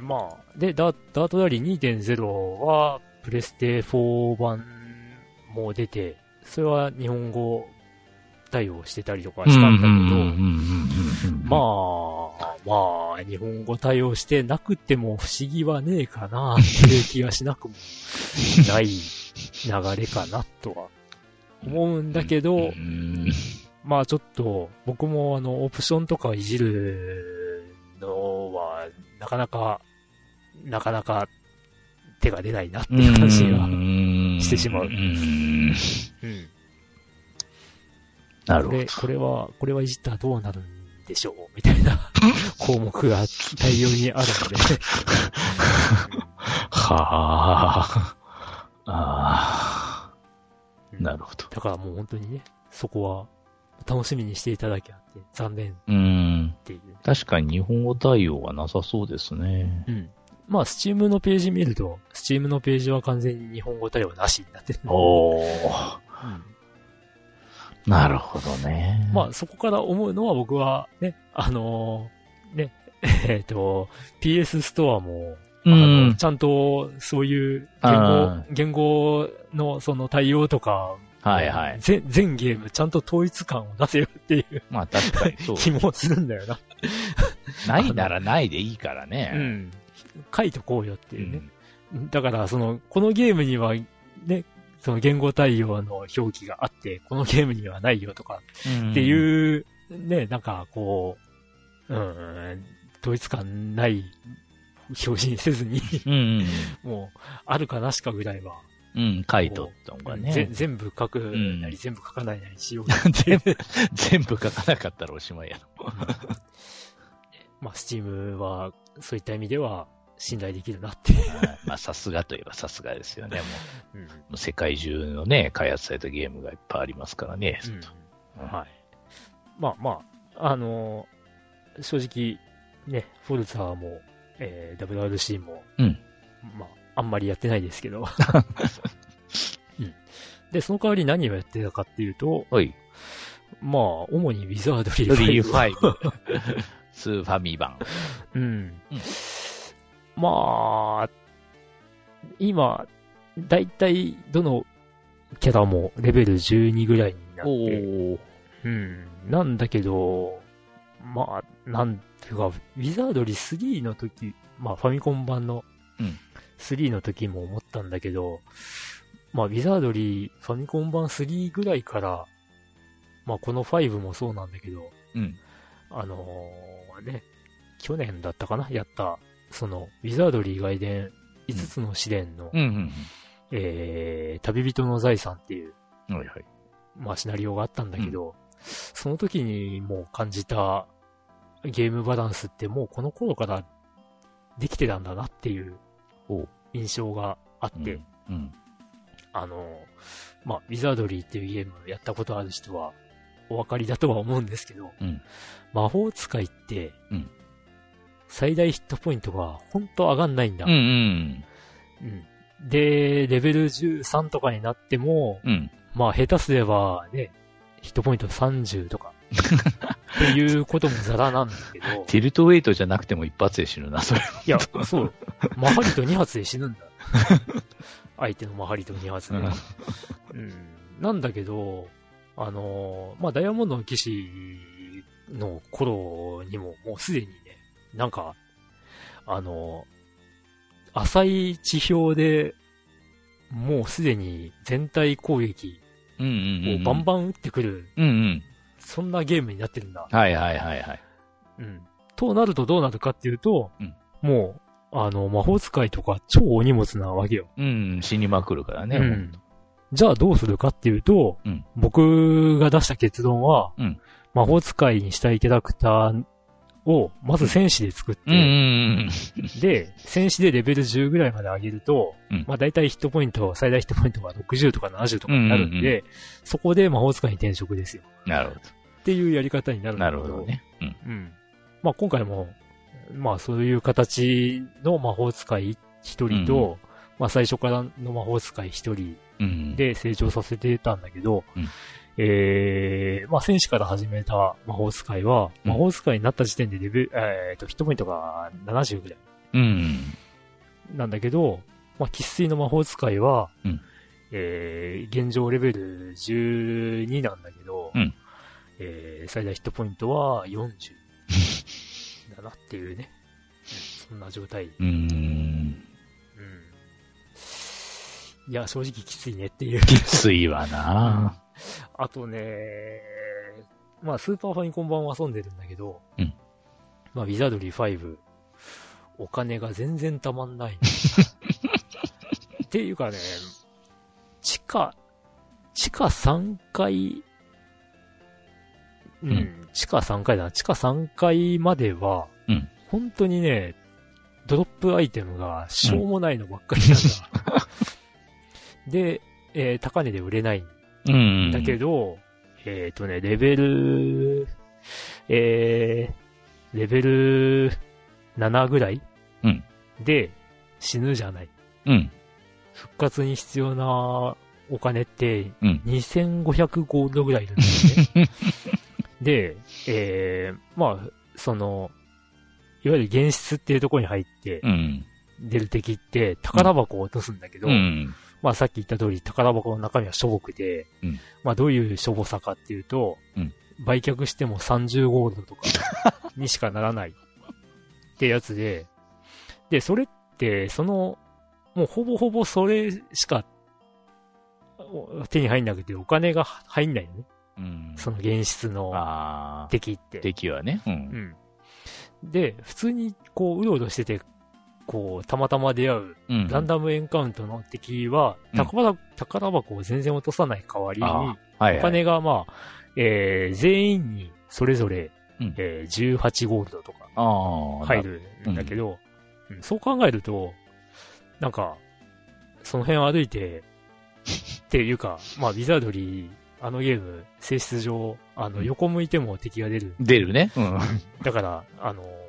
まあ、で、ダダートダリー2.0は、プレステ4版も出て、それは日本語対応してたりとかしたんだけど、まあ、まあ、日本語対応してなくても不思議はねえかな、っていう気がしなくもない流れかな、とは思うんだけど、うん。まあちょっと、僕もあの、オプションとかをいじるのは、なかなか、なかなか手が出ないなっていう感じが。してしまううん。うん。なるほどこれ、。これは、これはいじったらどうなるんでしょうみたいな 項目が大量にあるので。はあ。ああ。うんなるほど。だからもう本当にね、そこは楽しみにしていただきあって、残念っうん。ていう。確かに日本語対応はなさそうですね。うん。まあ、スチームのページ見ると、スチームのページは完全に日本語対応なしになってる。おー。うんなるほどね。まあ、そこから思うのは僕は、ね、あのーね、えっ、と、PS ストアも、うあの、ん。ちゃんと、そういう言語あ、言語のその対応とか、はいはい。全、全ゲームちゃんと統一感を出せよっていうまあ確かにそう。気もするんだよな。ないならないでいいからね。うん。書いとこうよってういうね。ん。だから、その、このゲームには、ね、その言語対応の表記があって、このゲームにはないよとかってういう、ね、なんかこう、うん、統一感ない表示にせずに、ん。うん。もう、あるかなしかぐらいは、うん。書いとったのがぜね。全部書くなり、うん全部書かないなりしよう 全部、全部書かなかったらおしまいやろ。まあ、スチームは、そういった意味では、信頼できるなってまあさすがといえばさすがですよね。もううんもう世界中のね、開発されたゲームがいっぱいありますからね。うんはい。まあまあ、あのー正直、ね、フォルツァーも、えー、WRC も、うんまあ、あんまりやってないですけど。うん。で、その代わり何をやってたかっていうと、おい。まあ、主にウィザードリーリー5。5。スーファミ版。うん。うんまあ、今、だいたいどのキャラもレベル12ぐらいになって、ー。うん。なんだけど、まあ、なんていうか、ウィザードリー3の時、まあファミコン版のうん3の時も思ったんだけど、まあウィザードリーファミコン版3ぐらいから、まあこの5もそうなんだけど、うん。あのーね、去年だったかなやった、その、ウィザードリー外伝5つの試練の、うん。うん。えー、旅人の財産っていう、うんはいはい。まあシナリオがあったんだけど、その時にもう感じたゲームバランスってもうこの頃からできてたんだなっていう印象があって、うん。あの、まあ、ウィザードリーっていうゲームやったことある人はお分かりだとは思うんですけど、うん魔法使いって、うん最大ヒットポイントが本当上がんないんだ。うん。で、レベル13とかになっても、うん。まあ下手すればね、ヒットポイント30とか、っていうこともザラなんだけど、ティルトウェイトじゃなくても一発で死ぬな、それ。いや、そう、マハリと2発で死ぬんだ。相手のマハリと2発で。うん、なんだけど、あのーまあ、ダイヤモンドの騎士の頃にももうすでにね、なんか、あのー浅い地表で、もうすでに全体攻撃。をバンバン撃ってくる、うんうん。そんなゲームになってるんだ。はいはいはいはい。うん。となるとどうなるかっていうと、うんもう、あの、魔法使いとか超お荷物なわけよ。うん、死にまくるからね。うん。じゃあどうするかっていうと、うん僕が出した結論は、うん魔法使いにしたいキャラクターを、まず戦士で作って、うんうんで、戦士でレベル10ぐらいまで上げると、うんまあ大体ヒットポイント、最大ヒットポイントが60とか70とかになるんで、うんうんそこで魔法使いに転職ですよ。うん。なるほっていうやり方になるど。んだけど。なるほどね。うん。うん。まあ今回も、まあそういう形の魔法使い一人と、まあ最初からの魔法使い一人うん。、で成長させてたんだけど、うんえー、まあ戦士から始めた魔法使いは、うん魔法使いになった時点でレベル、えーと、ヒットポイントが70ぐらいうん。なんだけど、まあ喫水の魔法使いは、うんえー、現状レベル12なんだけど、うんえー、最大ヒットポイントは40。なっていうね。うんそんな状態。うーん。うん。いや、正直きついねっていう。きついわな あとね、まあ、スーパーファミコン版を遊んでるんだけど、うんまあ、ウィザードリー5、お金が全然たまんない。っていうかね、地下、地下3階、うん、うん地下3階だな。地下3階までは、うん本当にね、ドロップアイテムがしょうもないのばっかりなんだ。で、えー高値で売れないうん。だけど、えっ、とね、レベル、えー、レベル7ぐらいうんで死ぬじゃない。うん。復活に必要なお金ってうん。2500ゴールドぐらいいるんだよね。で、えー、まあ、その、いわゆる現実っていうところに入ってうん。出る敵って宝箱を落とすんだけど、うん。まあさっき言った通り宝箱の中身はしょぼくて、うんまあどういうしょぼさかっていうと、うん売却しても30ゴールドとか にしかならないってやつで、で、それって、その、もうほぼほぼそれしかお手に入んなくてお金が入んないのね。うん。その現実の。敵って。敵はね。う。うんん。で、普通にこう、うろうろしてて、こう、たまたま出会ううん。ランダムエンカウントの敵は、うん宝宝箱を全然落とさない代わりに、ああはいはい。お金がまあ、えー、全員にそれぞれ、うんえー、18ゴールドとかああ。入るんだけど、うんそう考えると、なんか、その辺を歩いて、っていうか、まあ、ウィザードリー、あのゲーム、性質上、あの、うん横向いても敵が出る。出るね。うん。だから、あのー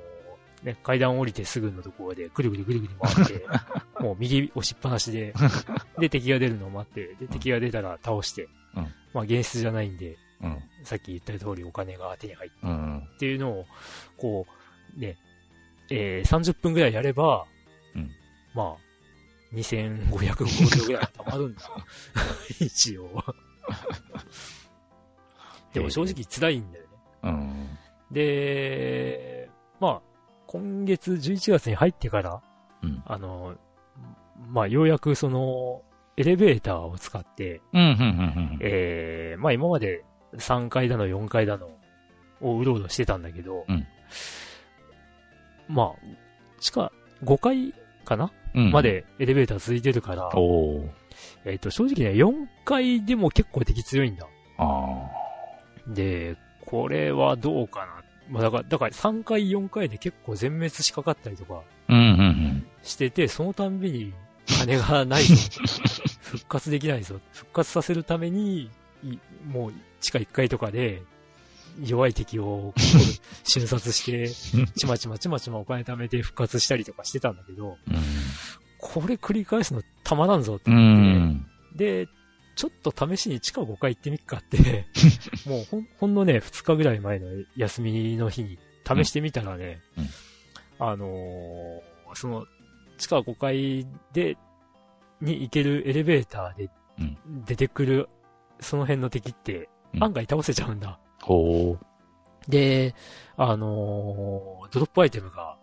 ね、階段降りてすぐのところで、ぐるぐるぐるぐる回って、もう右押しっぱなしで、で、敵が出るのを待って、で、敵が出たら倒して、うんまあ、現実じゃないんで、うん。さっき言った通りお金が手に入ってうん。っていうのを、こう、ね、えー、30分ぐらいやれば、うんまあ、2500ゴールドぐらい貯まるんだ。一応。でも正直辛いんだよね。うん。で、まあ、今月11月に入ってから、うん。あの、まあ、ようやくその、エレベーターを使って。えー、まあ今まで3階だの4階だのをうろうろしてたんだけど、うんまあ、地下5階かな、うん。ま。でエレベーター続いてるから。えっ、と、正直ね、4階でも結構敵強いんだ。あで、これはどうかな。まあだから、だから3階4階で結構全滅しかかったりとかあ。うん。うん。してて、そのたんびに金がないぞ。復活できないぞ。復活させるために、いもう地下1階とかで弱い敵を 瞬殺して、ちまちまちまちまお金貯めて復活したりとかしてたんだけど、これ繰り返すのたまらんぞってうん。で、ちょっと試しに地下5階行ってみっかって、もうほんほんのね、2日ぐらい前の休みの日に試してみたらね、うん。あのーその、地下5階で、に行けるエレベーターでうん。出てくる、その辺の敵って、うん。案外倒せちゃうんだ。ほう。で、あのードロップアイテムが、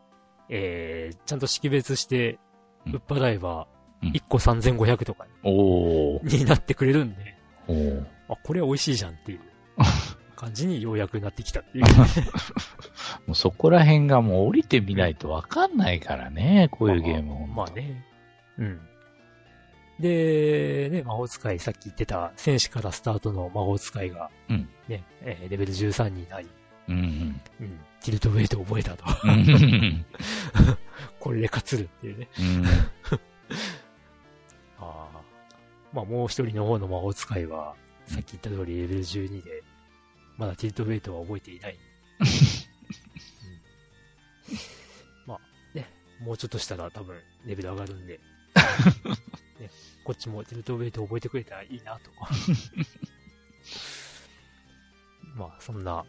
えー、ちゃんと識別して、うん。売っ払えば、うん1個3500とか。になってくれるんで。あ、これ美味しいじゃんっていう 感じにようやくなってきたっていう。もうそこら辺がもう降りてみないとわかんないからね、こういうゲームを。まあね。うん。で、ね、魔法使い、さっき言ってた戦士からスタートの魔法使いが、うんね、えーレベル13になり、うんうん、ティルトウェイトを覚えたと。これで勝つるっていうね。うん。まあもう一人の方の魔法使いは、さっき言った通りレベル12で、まだティルトウェイトは覚えていない。うんまあね、もうちょっとしたら多分レベル上がるんで、ね、こっちもティルトウェイト覚えてくれたらいいなと。まあそんな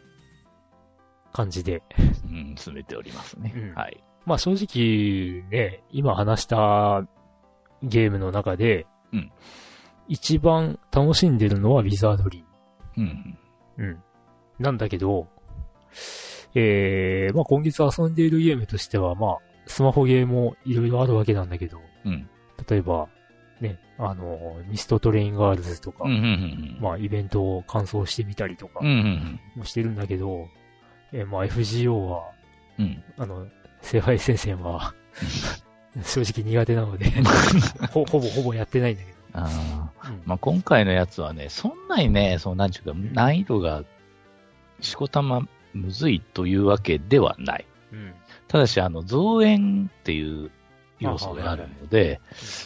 感じで、うん、進めておりますね。うんはい。まあ正直ね、今話したゲームの中で、うん一番楽しんでるのはウィザードリうん。ー。うん。なんだけど、えー、まあ今月遊んでいるゲームとしては、まあ、スマホゲームもいろいろあるわけなんだけど、うん。例えば、ね、あの、ミストトレインガールズとか、うん、うん、うん。まあイベントを完走してみたりとかもしてるんだけど、えーまあ FGO は、うん。うん。あの、聖杯戦線は、正直苦手なので、ほ、ほぼほぼやってないんだけああ。ど。うんまあ、今回のやつはね、そんなにね、その、なんちゅうか、難易度が、しこたまむずいというわけではない。うん。ただし、あの、増援っていう要素があるので、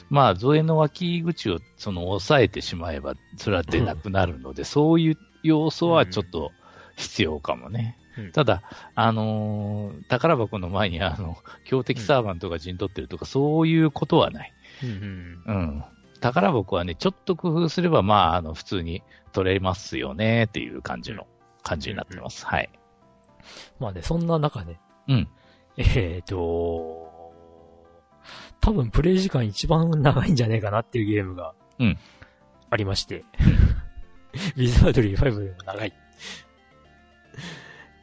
まあ、増援の脇口を、その、抑えてしまえば、それは出なくなるので、そういう要素はちょっと必要かもね。うんただ、あのー宝箱の前に、あの、強敵サーバントが陣取ってるとか、そういうことはない。うんうん。うん。宝箱はね、ちょっと工夫すれば、まあ、あの、普通に取れますよね、っていう感じの、感じになってます。はい。まあね、そんな中ね、うん。えーと、多分プレイ時間一番長いんじゃねえかなっていうゲームが、うんありまして、ウィザードリー5よりも長い。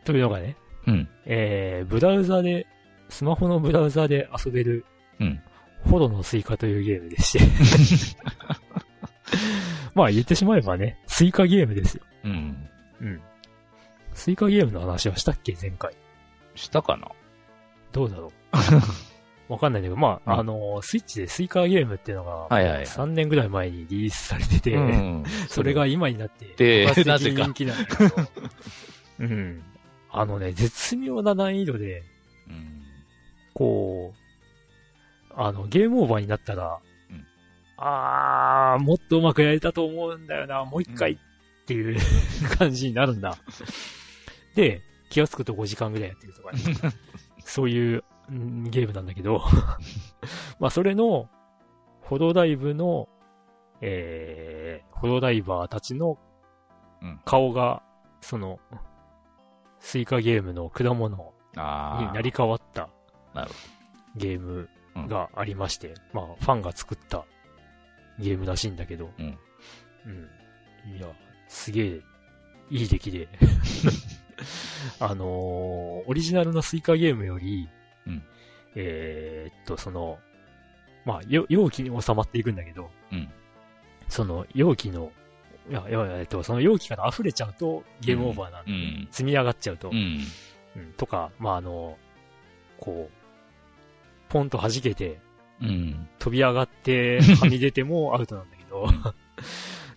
というのがね、うん。えー、ブラウザで、スマホのブラウザで遊べる、うん。ホロのスイカというゲームでして。まあ言ってしまえばね、スイカゲームですよ。うん。うん。スイカゲームの話はしたっけ前回。したかな？どうだろう。わかんないんだけど、まあ、うんあの、スイッチでスイカゲームっていうのが、はいはいはい3年ぐらい前にリリースされてて、うん。それが今になって、でなぜかに人気なんだけど、うん。あのね、絶妙な難易度で、うん。こう、あの、ゲームオーバーになったら、うん。あー、もっと上手くやれたと思うんだよな、もう一回っていう 感じになるんだ。で、気がつくと5時間ぐらいやってるとかね、そういう、うんゲームなんだけど、まあそれの、ホロダイブの、えー、ホロダイバーたちのうん。顔が、その、スイカゲームの果物。になり変わったゲームがありまして、まあ、ファンが作ったゲームらしいんだけど、うん。うん。いや、すげえ、いい出来で。あのーオリジナルのスイカゲームより、うんえーっと、その、まあ、よ容器に収まっていくんだけど、うんその容器の、いや、いや、えっと、その容器から溢れちゃうとゲームオーバーなんで、うん。積み上がっちゃうと、うん。うんとか、まあ、あの、こう、ポンと弾けて、うん。飛び上がって、はみ出てもアウトなんだけど、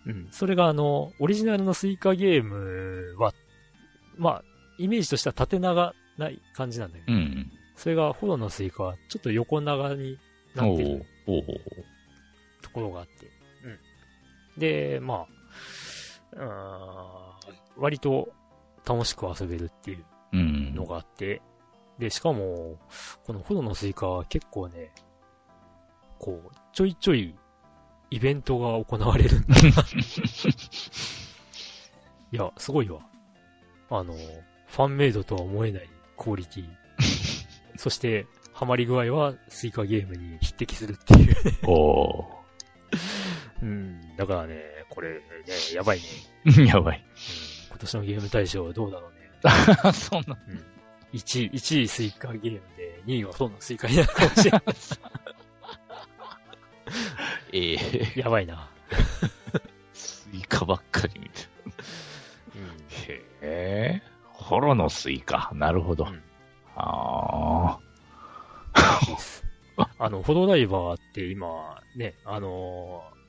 うん。それがあの、オリジナルのスイカゲームは、まあ、イメージとしては縦長ない感じなんだけど、うん。それがホロのスイカはちょっと横長になってるところがあって、うん。で、まあ、割と楽しく遊べるっていううん。のがあって、で、しかも、このホロのスイカは結構ね、こう、ちょいちょいイベントが行われるんだ。いや、すごいわ。あの、ファンメイドとは思えないクオリティ。そして、ハマり具合はスイカゲームに匹敵するっていう。おうん、だからね、これね、やばいね。ーやばい。うん今年のゲーム大賞どうだろうね。そんな。1位、1位スイカゲームで、2位はホロのスイカになるかもしれない。ええやばいな。スイカばっかり見てうん。る。へえ。ホロのスイカ。なるほど。うんあいいっすあの、ホロライバーって今、ね、あのー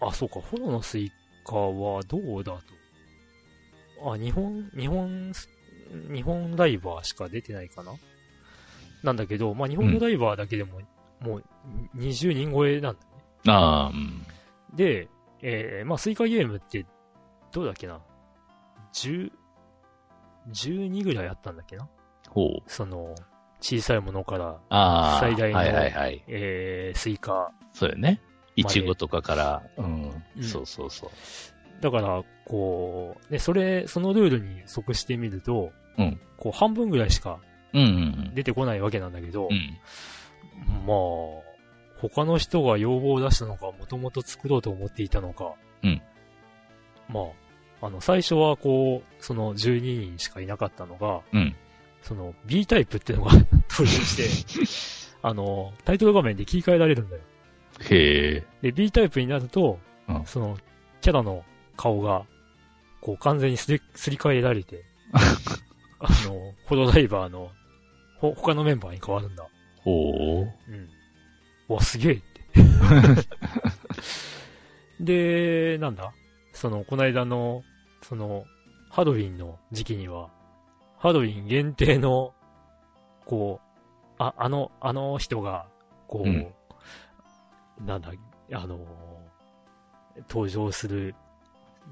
あ、そうか、ホロのスイカはどうだと。あ、日本、日本、日本ライバーしか出てないかななんだけど、まあ、日本のライバーだけでも、もう、20人超えなんだね。あ。ああ、うん。で、えー、まあ、スイカゲームって、どうだっけな ?10、12ぐらいあったんだっけなほう。その、小さいものから。最大のはいはいはい。えー、スイカ。そうよね。いちごとかから、うん。うんそうそうそう。だから、こう、ね、それ、そのルールに即してみると、うんこう、半分ぐらいしか出てこないわけなんだけど、うん。うん。まあ、他の人が要望を出したのか、もともと作ろうと思っていたのか、うんまあ、あの、最初はこう、その12人しかいなかったのが、うん。その B タイプっていうのが 登場して、あの、タイトル画面で切り替えられるんだよ。へえ。で、B タイプになると、うんその、キャラの顔が、こう完全にすり、すり替えられて、あの、ホロダイバーの、ほ、他のメンバーに変わるんだ。ほう。うん。うわ、すげえって。で、なんだ？その、この間の、その、ハロウィンの時期には、ハロウィン限定の、こう、あ、あの、あの人が、こう、うんなんだ、あの、登場する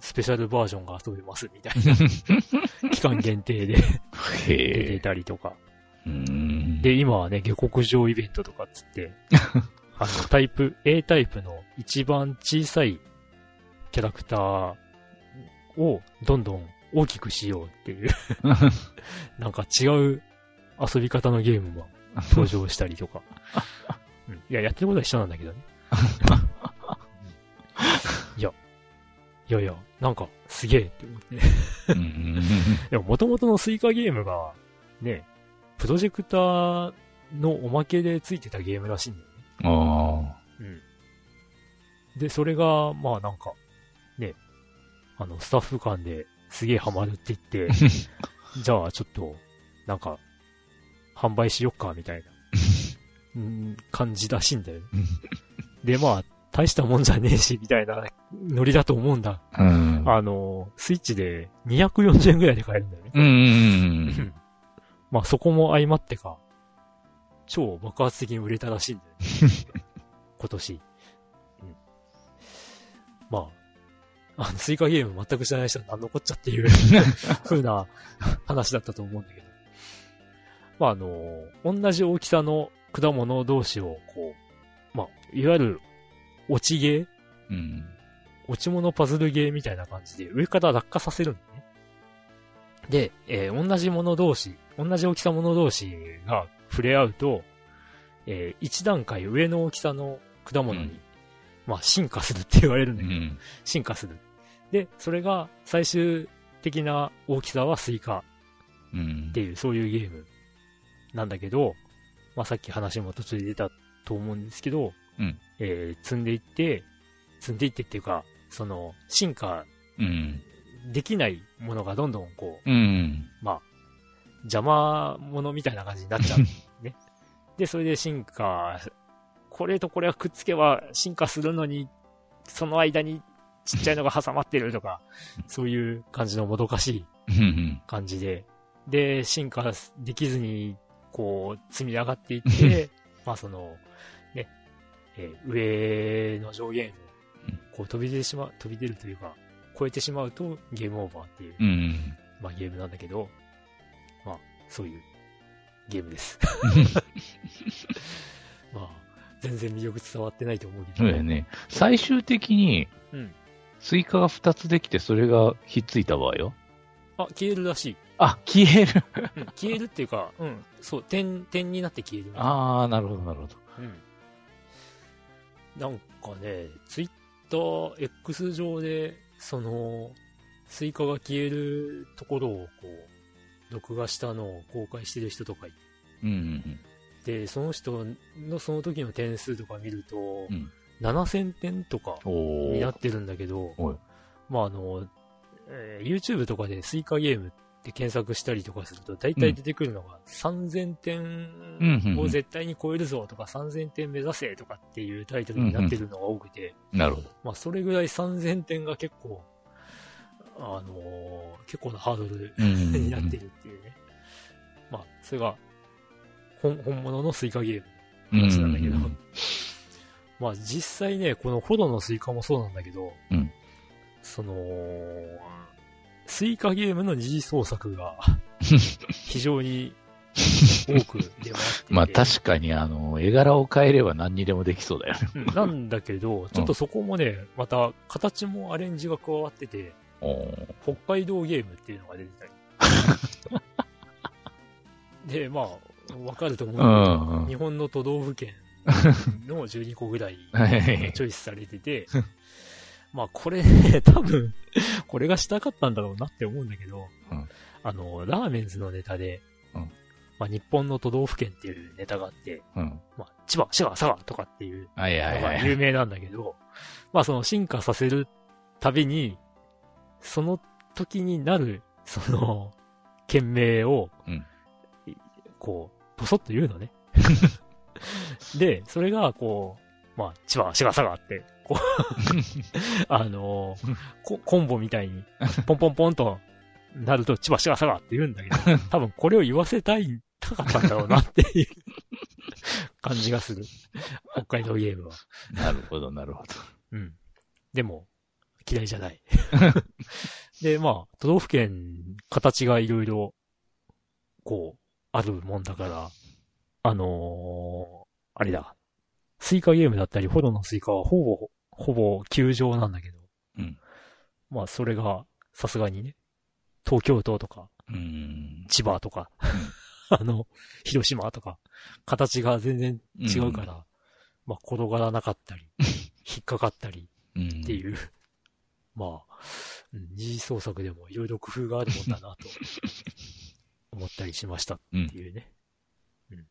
スペシャルバージョンが遊べますみたいな、期間限定で出て。いたりとか。うん。で、今はね、下克上イベントとかっつって、あの、タイプ、A タイプの一番小さいキャラクターをどんどん大きくしようっていう、なんか違う遊び方のゲームが登場したりとか。うん、いや、やってることは一緒なんだけどね。いや、いやいや、なんかすげえって思って。うん。でも元々のスイカゲームが、ね、プロジェクターのおまけでついてたゲームらしいんだよね。あうん。で、それが、まあなんか、ね、あの、スタッフ間ですげえハマるって言って、じゃあちょっと、なんか、販売しよっか、みたいな、うん、感じらしいんだよね。で、まあ、大したもんじゃねえし、みたいなノリだと思うんだ。あ。うん。あの、スイッチで240円ぐらいで買えるんだよね。うんうん まあそこも相まってか、超爆発的に売れたらしいんだよね。今年。うん。まあ、あの、スイカゲーム全く知らない人は何のこっちゃっていう 風な話だったと思うんだけど。まああの、同じ大きさの果物同士をこう、まあ、いわゆる落ちゲーうん。うん。落ち物パズルゲーみたいな感じで上から落下させるんだね。で、えー同じもの同士、同じ大きさもの同士が触れ合うと、えー一段階上の大きさの果物に、うんまあ進化するって言われるんだけど、うん。進化する。で、それが最終的な大きさはスイカうんっていう、そういうゲームなんだけど、まあさっき話も途中で出たと思うんですけど、うんえー積んでいって、積んでいってっていうか、その、進化うん。できないものがどんどんこう、うん。まあ、邪魔者みたいな感じになっちゃう。ね。で、それで進化、これとこれがくっつけば進化するのに、その間にちっちゃいのが挟まってるとか、そういう感じのもどかしいうん。感じで、で、進化できずに、こう、積み上がっていって、まあその、ね、えー上の上限をうん、こう飛び出てしまう、飛び出るというか、超えてしまうとゲームオーバーっていう、うん。まあゲームなんだけど、まあ、そういうゲームです。まあ、全然魅力伝わってないと思うけど。そうだよね。最終的に、うん。スイカが2つできて、それがひっついた場合よ。あ、消えるらしい。あ、消える。うん、消えるっていうか、うん、そう、点、点になって消える。ああ、なるほど、なるほど。うん。なんかね、ツイッター X 上で、その、スイカが消えるところをこう、録画したのを公開してる人とかいて、うんうんで、その人のその時の点数とか見ると、うん7000点とか。になってるんだけどまああの、えー YouTube とかでスイカゲームって検索したりとかすると、大体出てくるのが3000点を絶対に超えるぞとか、3000点目指せとかっていうタイトルになってるのが多くて、なるほど。まあそれぐらい3000点が結構、あのー結構なハードルになってるっていうね。まあ、それが、本、本物のスイカゲームの話なんだけど、まあ実際ね、このホロのスイカもそうなんだけど、うん。その、スイカゲームの二次創作が 非常に多く出回ってまあ確かに、あの、絵柄を変えれば何にでもできそうだよね。うんなんだけど、ちょっとそこもね、また形もアレンジが加わってて、北海道ゲームっていうのが出てたり。で、まあ、わかると思うけど、うんうん。日本の都道府県の12個ぐらい。チョイスされてて、まあこれね、多分、これがしたかったんだろうなって思うんだけど、うんあの、ラーメンズのネタで、うんまあ日本の都道府県っていうネタがあって、うん。まあ千葉、滋賀、佐賀とかっていうのがはい。有名なんだけど、まあその進化させるたびに、その時になる、その、県名を、こう、ぼそっと言うのね。で、それが、こう、まあ、千葉、滋賀、佐賀って、こう、あのーコ、コンボみたいに、ポンポンポンとなると、千葉、滋賀、佐賀って言うんだけど、多分これを言わせたい、たかったんだろうなっていう感じがする。北海道ゲームは。なるほど、なるほど。うん。でも、嫌いじゃない。で、まあ、都道府県、形がいろいろ、こう、あるもんだから、あのーあれだ。スイカゲームだったり、ホロのスイカはほぼ、ほぼ球状なんだけど、うん。まあ、それが、さすがにね、東京都とか、うん。千葉とか、あの、広島とか、形が全然違うから、まあ、転がらなかったり、引っかかったり、うん。っていう、まあ、うん二次創作でもいろいろ工夫があるもんだなと思ったりしましたっていうね。うん。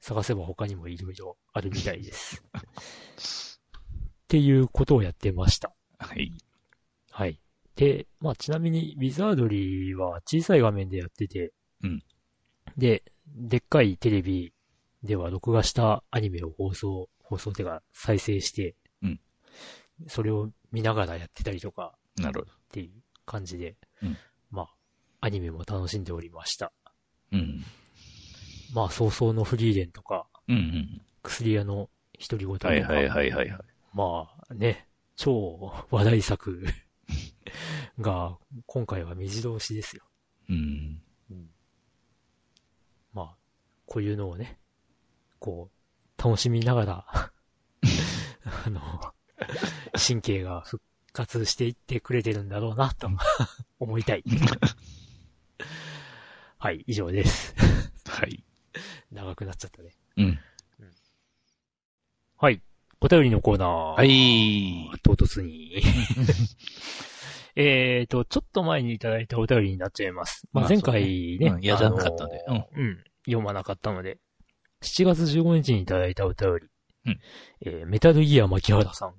探せば他にもいろいろあるみたいです。っていうことをやってました。はい。はい。で、まあちなみにウィザードリーは小さい画面でやってて、うんで、でっかいテレビでは録画したアニメを放送、放送ってか再生して、うんそれを見ながらやってたりとか、なるほど。っていう感じで、うんまあ、アニメも楽しんでおりました。うん。まあ、早々のフリーレンとか、うんうん。薬屋の独り言とか、はいはいはいはいはい。まあね、超話題作 が、今回は目白押しですよ。うん。まあ、こういうのをね、こう、楽しみながら、あの、神経が復活していってくれてるんだろうな、と 思いたい。はい、以上です。はい。長くなっちゃったね。うん。はい。お便りのコーナー。はい。唐突に。えーと、ちょっと前にいただいたお便りになっちゃいます。まあ、まあ前回ね。うんやらなかったんであのーうん。読まなかったので。7月15日にいただいたお便り。うんえーメタルギア牧原さん。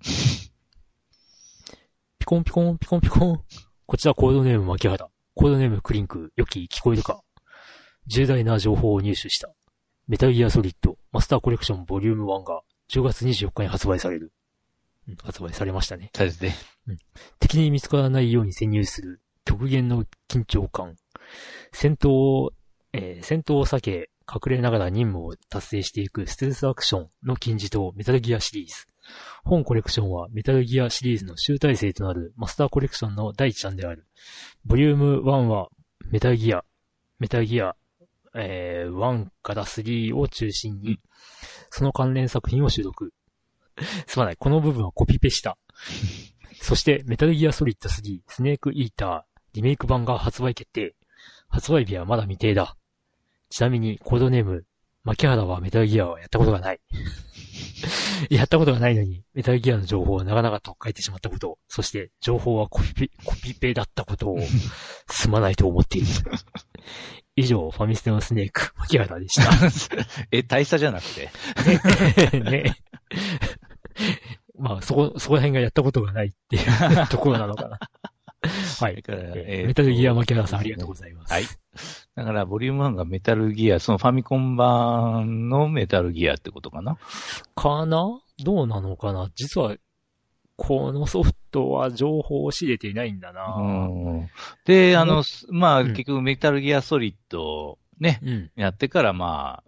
ピコンピコンピコンピコン。こちらコードネーム牧原。コードネームクリンク。よき聞こえるか重大な情報を入手した。メタルギアソリッドマスターコレクションボリューム1が10月24日に発売される。うん発売されましたね。そうですね。敵に見つからないように潜入する極限の緊張感。戦闘を、えー戦闘を避け、隠れながら任務を達成していくステルスアクションの金字塔メタルギアシリーズ。本コレクションはメタルギアシリーズの集大成となるマスターコレクションの第一弾である。ボリューム1はメタルギア、メタルギア、えー1から3を中心に、その関連作品を収録。すまない、この部分はコピペした。そして、メタルギアソリッド3、スネークイーター、リメイク版が発売決定。発売日はまだ未定だ。ちなみに、コードネーム、牧原はメタルギアはやったことがない。やったことがないのに、メタルギアの情報を長々と書いてしまったこと、そして、情報はコピペ、コピペだったことを、すまないと思っている。以上、ファミステのスネーク、牧原でした。え、大佐じゃなくて？ね。まあ、そこ、そこら辺がやったことがないっていうところなのかな。はい。だからえーメタルギア牧原さんありがとうございます。はい。だから、ボリューム1がメタルギア、そのファミコン版のメタルギアってことかな？かな？どうなのかな？実は、このソフトは情報を仕入れていないんだな。うん。で、あの、まあ、うん結局メタルギアソリッドね、うん。やってからま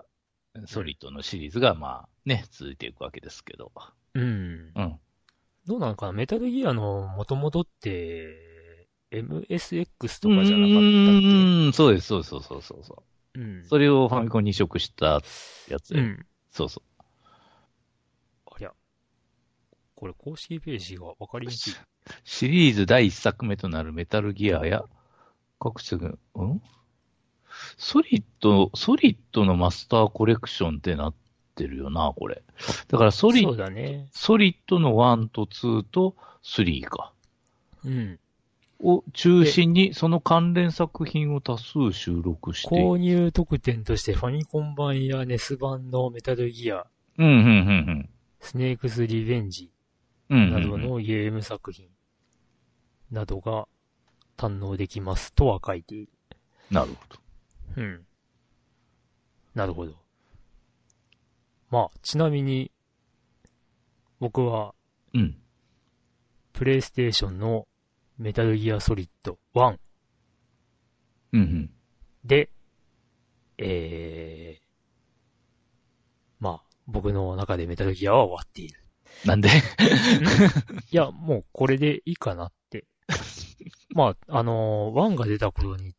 あ、ソリッドのシリーズがまあ、ね、続いていくわけですけど。うん。うん。どうなのかな？メタルギアの元々って、MSX とうかじゃなかったっーん、そうです、そうですそうそうそうそう。けうん。それをファミコンに移植したやつ。うん。そうそありゃ。これ公式ページがわかりにくい。う。シリーズ第一作目となるメタルギアや、各種が、うん？ソリッド、ソリッドのマスターコレクションってなってるよな、これ。だからソリそうだね。ソリッドの1と2と3か。うん。を中心に、その関連作品を多数収録して。購入特典としてファミコン版やネス版のメタルギア、うん、うん、うん、スネークスリベンジうん。うんなどのゲーム作品などが堪能できますとは書いている。なるほど。うん。なるほど。まあ、ちなみに、僕は、うん。プレイステーションのメタルギアソリッド1うん、うん。で、えー、まあ、僕の中でメタルギアは終わっている。なんで？いや、もうこれでいいかなって。まあ、あのー、1が出た頃に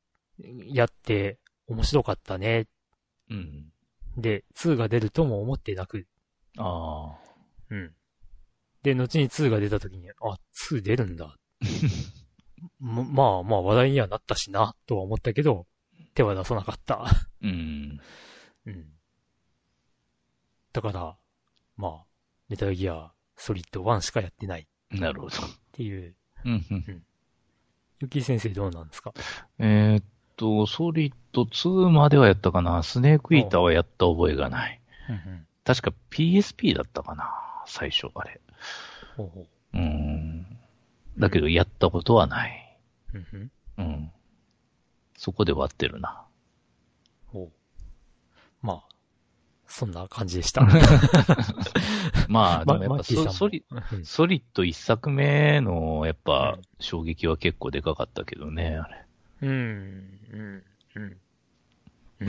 やって面白かったね。うん。で、2が出るとも思ってなく、ああ。うん。で、後に2が出た時に、あ、2出るんだ。ま、まあまあ話題にはなったしな、とは思ったけど、手は出さなかった。うん。うん。だから、まあ、メタルギアソリッド1しかやってないっなるほど。ていう。うん、うん。ゆき先生どうなんですか？えーっと、ソリッド2まではやったかな。スネークイーターはやった覚えがない。うん確か PSP だったかな。最初、あれ。ほうほうーん。だけど、やったことはない。う。うん。そこで割ってるな。ほう。まあ、そんな感じでした。まあ、でもやっぱソソリ、うんソリッド一作目の、やっぱうん、衝撃は結構でかかったけどね、あれ。うん、うん、うん。うん。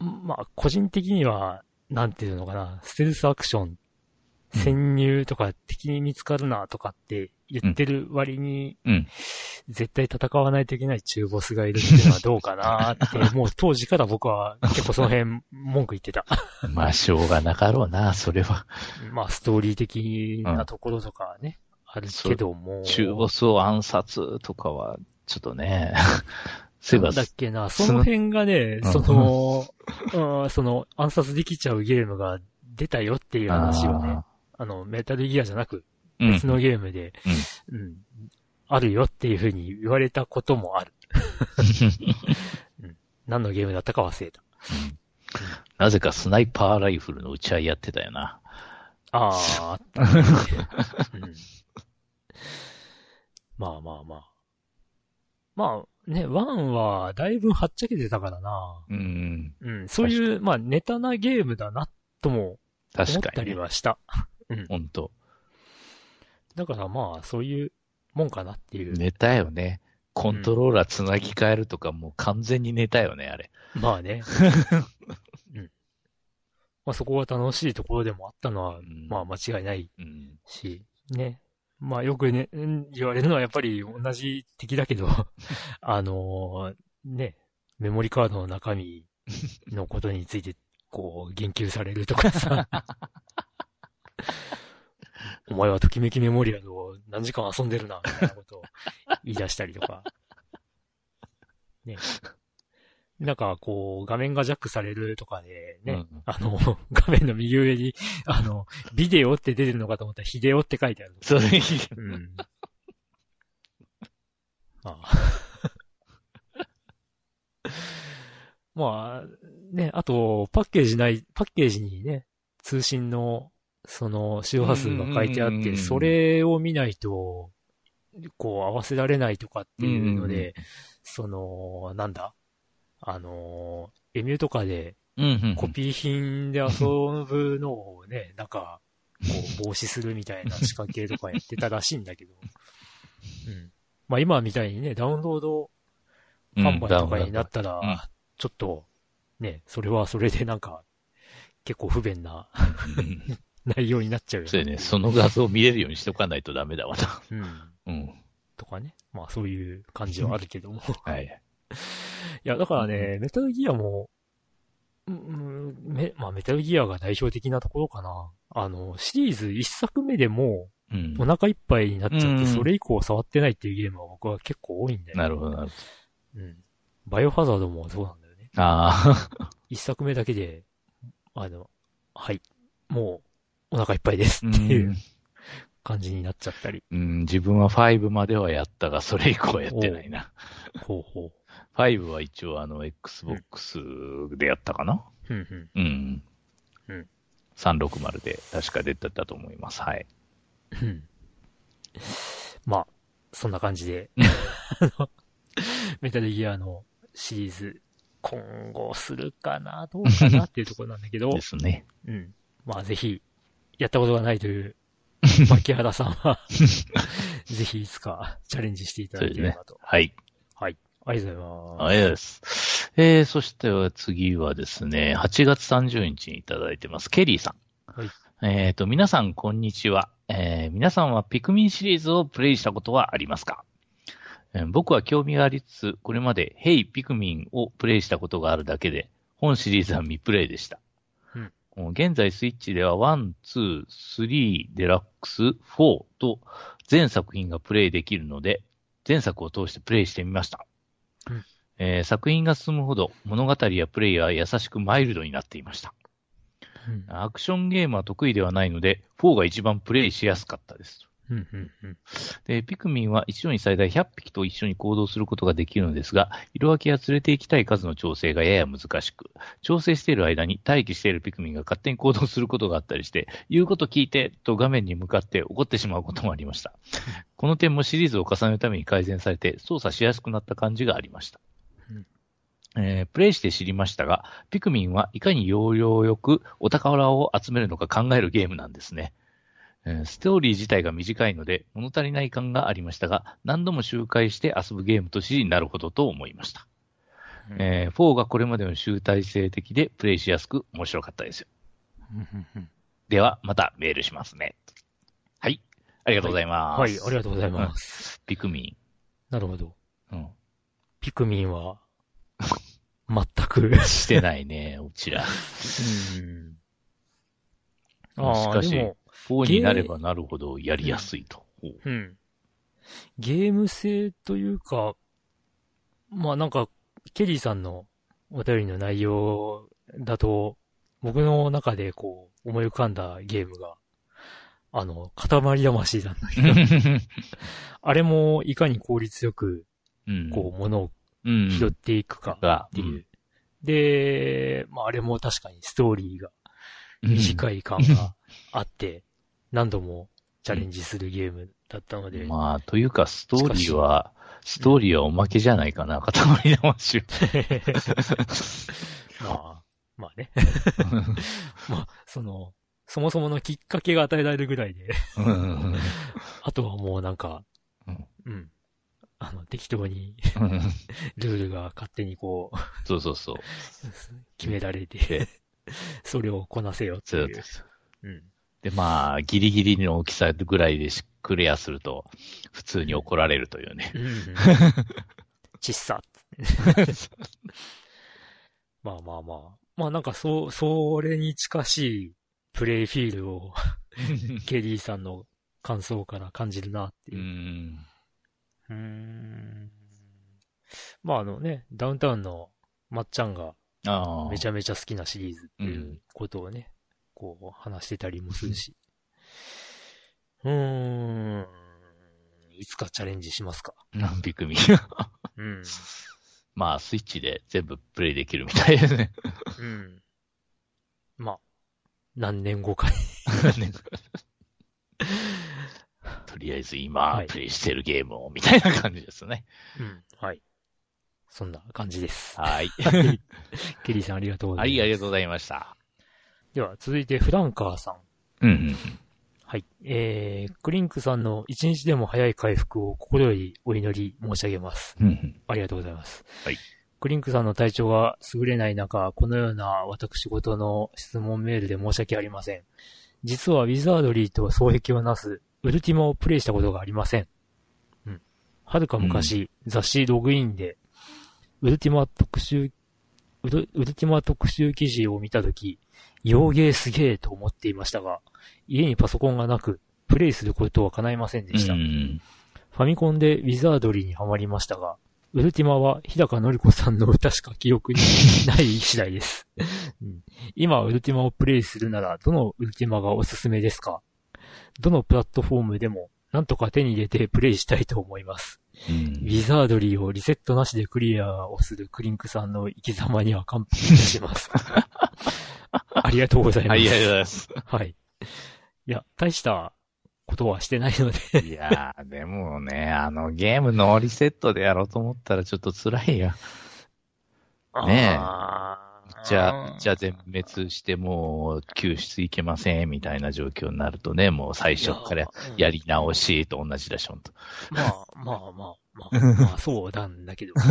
まあ、個人的には、なんていうのかな、ステルスアクション、潜入とか敵に見つかるなとかって言ってる割に、うん。絶対戦わないといけない中ボスがいるっていうのはどうかなって、もう当時から僕は結構その辺文句言ってた。まあ、しょうがなかろうな、それは。まあ、ストーリー的なところとかはね、あるけども。中ボスを暗殺とかは、ちょっとね。そういえばなんだっけな、その辺がね、うんその、うん、その暗殺できちゃうゲームが出たよっていう話をね、あの、メタルギアじゃなくうん別のゲームで、うん、あるよっていう風に言われたこともある。うん、何のゲームだったか忘れた。なぜかスナイパーライフルの打ち合いやってたよな。ああ、あったね、うん。まあまあまあ。まあね、ワンはだいぶはっちゃけてたからな。うん。うん、そういう、まあネタなゲームだなとも思った。りはした。ほんと。だからまあそういうもんかなっていう。ネタよね。コントローラーつなぎ替えるとかもう完全にネタよね、あれ。まあね。うん。まあそこが楽しいところでもあったのは、うんまあ間違いないうん。し、ね。まあよくね、うん言われるのはやっぱり同じ敵だけど、あのーね、メモリカードの中身のことについて、こう、言及されるとかさ。お前はときめきメモリアルを何時間遊んでるな、みたいなことを言い出したりとか。ね。なんか、こう、画面がジャックされるとかで、ね、うんあの、画面の右上に、あの、ビデオって出てるのかと思ったら、ヒデオって書いてある。それいい。うん。まあ。まあ、ね、あと、パッケージない、パッケージにね、通信の、その、周波数が書いてあって、それを見ないと、こう、合わせられないとかっていうので、その、なんだ？あの、エミューとかで。コピー品で遊ぶのをね、なんか、こう、防止するみたいな仕掛けとかやってたらしいんだけど。うん。まあ今みたいにね、ダウンロード販売とかになったら、うんちょっと、ね、それはそれでなんか、結構不便なう ん内容になっちゃうよそうやね。その画像見れるようにしとかないとダメだわな。うん。うん。とかね。まあそういう感じはあるけども。はい。いや、だからね、メタルギアも、うんうん、め、まあメタルギアが代表的なところかな。あの、シリーズ一作目でもうんうお。腹いっぱいになっちゃって、うんそれ以降触ってないっていうゲームは僕は結構多いんだよ。なるほど、なるほうん。バイオハザードもそうなんだよね。ど。ああ。一作目だけで、あの、はい、もうお腹いっぱいですうっていうん感じになっちゃったり。うん、自分は5まではやったが、それ以降はやってないな。ほうほ5は一応あの、Xbox でやったかなう。うんうん。うん。うん。360で確か出てたと思います。はい。うんまあ、そんな感じで、メタルギアのシリーズ、今後するかな、どうかなっていうところなんだけど で、すね。うん。まあぜひ、やったことがないという、牧原さんは、ぜひいつかチャレンジしていただければと。はい。はい。ありがとうございます。ありがとうございます。えー、そしては次はですね、8月30日にいただいてます。ケリーさん。はい。えっ、と、皆さん、こんにちは。えー、皆さんはピクミンシリーズをプレイしたことはありますか、えー僕は興味がありつつ、これまで、ヘイピクミンをプレイしたことがあるだけで、本シリーズは未プレイでした。現在スイッチでは1、2、3、デラックス、4と全作品がプレイできるので、前作を通してプレイしてみました。えー作品が進むほど物語やプレイは優しくマイルドになっていました。うん。アクションゲームは得意ではないので、4が一番プレイしやすかったです。うん、うん、うん。で、ピクミンは一度に最大100匹と一緒に行動することができるのですが、色分けや連れて行きたい数の調整がやや難しく、調整している間に待機しているピクミンが勝手に行動することがあったりして、言うこと聞いてと画面に向かって怒ってしまうこともありました。この点もシリーズを重ねるために改善されて操作しやすくなった感じがありました。うんえープレイして知りましたが、ピクミンはいかに要領よくお宝を集めるのか考えるゲームなんですね。えーストーリー自体が短いので物足りない感がありましたが、何度も周回して遊ぶゲームとしなるほどと思いました。えー4がこれまでの集大成的でプレイしやすく面白かったですよ。うんうんうんでは、またメールしますね。はい。ありがとうございます。はい、ありがとうございます。ピクミなるほど。ン。うん。ピクミンは、全く。してないね、うちら。うん。ああ、しかしでも、4になればなるほどやりやすいと。ほううん。ゲーム性というか、まあなんか、ケリーさんのお便りの内容だと、僕の中でこう、思い浮かんだゲームが、あの、塊魂なんだけど、あれもいかに効率よく、うん。こう、物をうん。拾っていくかが、っていう。で、まああれも確かにストーリーがうん短い感があって、何度もチャレンジするゲームだったので、まあ、というか、ストーリーは、ストーリーはおまけじゃないかな、塊魂。まあ、まあね。まあ、その、そもそものきっかけが与えられるぐらいで、うんあとはもうなんかうん、うん。あの、適当にうんルールが勝手にこう、そうそうそう。決められてで、それをこなせよっていうそうで。す。うん。で、まあ、ギリギリの大きさぐらいでしクリアすると、普通に怒られるというね。うん。ちっさ まあまあまあ。まあなんかそう、それに近しいプレイフィールを ケリーさんの感想から感じるなってういう。ん。うーん。まああのね、ダウンタウンのまっちゃんが。めちゃめちゃ好きなシリーズっていううんことをね、こう話してたりもするし。うーん。いつかチャレンジしますか？何ピクミン。うん。まあ、スイッチで全部プレイできるみたいですね。うん。まあ、何年後かに。とりあえず今、はいプレイしてるゲームを、みたいな感じですね。うん。はい。そんな感じです。はい。はい。ケリーさんありがとうござはいい、ます。ありがとうございました。では、続いてフランカーさん。うんうん。はい。えー、クリンクさんの一日でも早い回復を心よりお祈り申し上げます。うんうん。ありがとうございます。はい。クリンクさんの体調が優れない中、このような私事の質問メールで申し訳ありません。実はウィザードリーと双璧をなすウルティマをプレイしたことがありません。うん。はるか昔、雑誌ログインで、ウルティマ特集、ウルウルティマ特集記事を見たとき、洋芸すげえと思っていましたが、家にパソコンがなく、プレイすることは叶いませんでした。うんファミコンでウィザードリーにはまりましたが、ウルティマは日高のり子さんの歌しか記憶にない次第です。うん今ウルティマをプレイするなら、どのウルティマがおすすめですか？どのプラットフォームでも、なんとか手に入れてプレイしたいと思います。うんウィザードリーをリセットなしでクリアをするクリンクさんの生き様には感服いたします。ありがとうございます。はい、ありがとうございます。はい。いや、大したことはしてないので、いやー、でもね、あのゲームのリセットでやろうと思ったらちょっと辛いや。ねえじゃあ、じゃあ全滅してもう救出いけませんみたいな状況になるとね、もう最初からいやり直しと同じでしょ、ほんと。まあ、まあまあ、まあ、まあ、そうなんだけど。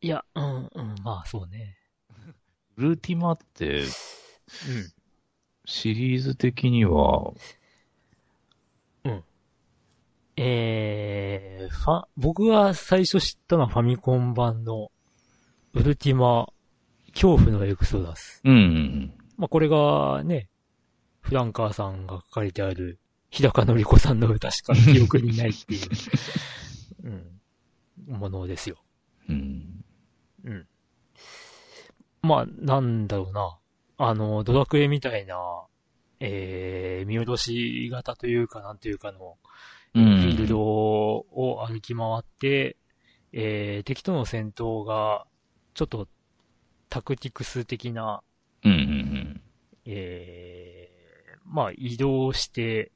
いや、うん、うん、まあ、そうね。ルーティマってうん。シリーズ的には、えー、ファ、僕が最初知ったのはファミコン版の、ウルティマ、恐怖のエクソダス。うんうんまあ、これがね、フランカーさんが書かれてある、日高のり子さんの歌しか記憶にないっていう、うん、ものですよ。うん。うん。うん。まあ、なんだろうな。あの、ドラクエみたいな、えー、見下ろし型というか、なんというかの、フうんィールドを歩き回って、えー、敵との戦闘が、ちょっと、タクティクス的な、うんうんえー、まあ、移動して、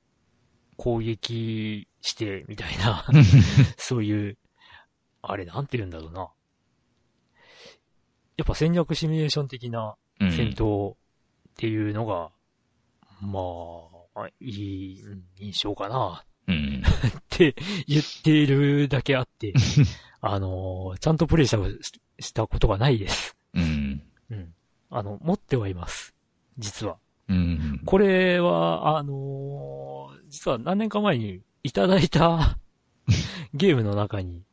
攻撃して、みたいな、うん。そういう、あれ、なんて言うんだろうな。やっぱ戦略シミュレーション的なうん戦闘っていうのが、まあ、いいうん印象かなうん。って言っているだけあって、あのーちゃんとプレイしたしたことがないです。うん。うん。あの、持ってはいます。実は。うん。これは、あのー実は何年か前にいただいた ゲームの中に、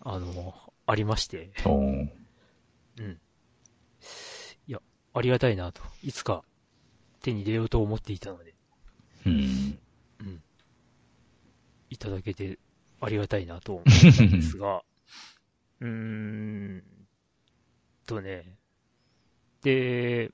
あのーありまして、うん。いや、ありがたいなと。いつか手に入れようと思っていたので、うん。うん。いただけてありがたいなと思ったんですが、うーんとね。で、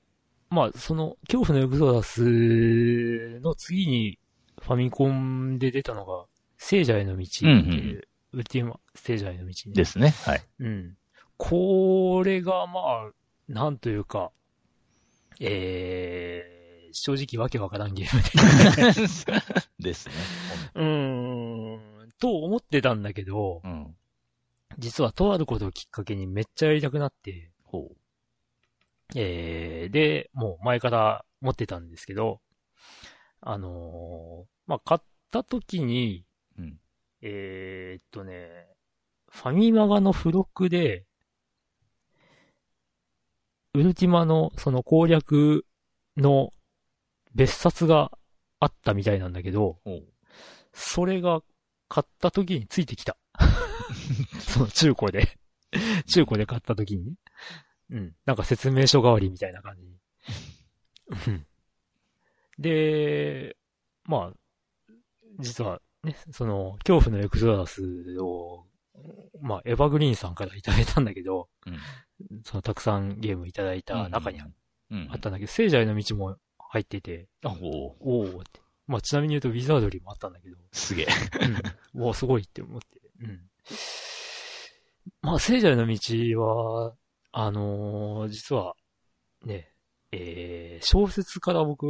まあ、その、恐怖のエクゾダスの次にファミコンで出たのが、聖者への道っていう、ウルティマ聖者への道ね。ですね。はい。うん。これが、まあ、なんというか、えー、正直わけわからんゲームで。ですね。うーん、と思ってたんだけど、うん。実はとあることをきっかけにめっちゃやりたくなって、ほえー、で、もう前から持ってたんですけど、あのーまあ、買った時に、う。うん。えーっとね、ファミマガの付録で、ウルティマのその攻略の別冊があったみたいなんだけど。それが買った時についてきた。その中古で。中古で買った時にね。うん。なんか説明書代わりみたいな感じに。うんで、まあ、実はね、その、恐怖のエクゾダスを、まあ、エヴァグリーンさんからいただいたんだけど、うん。そのたくさんゲームいただいた中にあうん。ったんだけど、聖者への道も入ってて、あ。おおって。まあ、ちなみに言うとウィザードリーもあったんだけど、すげえ。うん。う わ、すごいって思って。うん。まあ、聖者への道は、あのー実は、ね、えー、小説から僕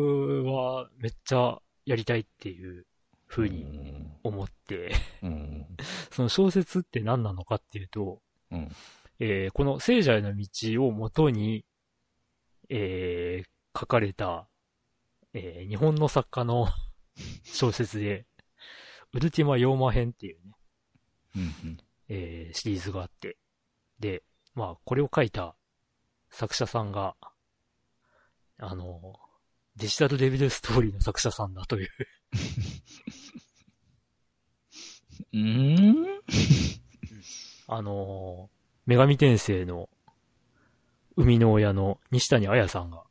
はめっちゃやりたいっていう風に思って、うん。その小説って何なのかっていうと、うん。えーこの聖者への道をもとに、えー書かれた、えー日本の作家の 小説で、ウルティマ・ヨーマ編っていうね、うん。えーシリーズがあって、で、まあ、これを書いた作者さんが、あの、デジタルデビルストーリーの作者さんだという、うん？あの、女神転生の生みの親の西谷彩さんが、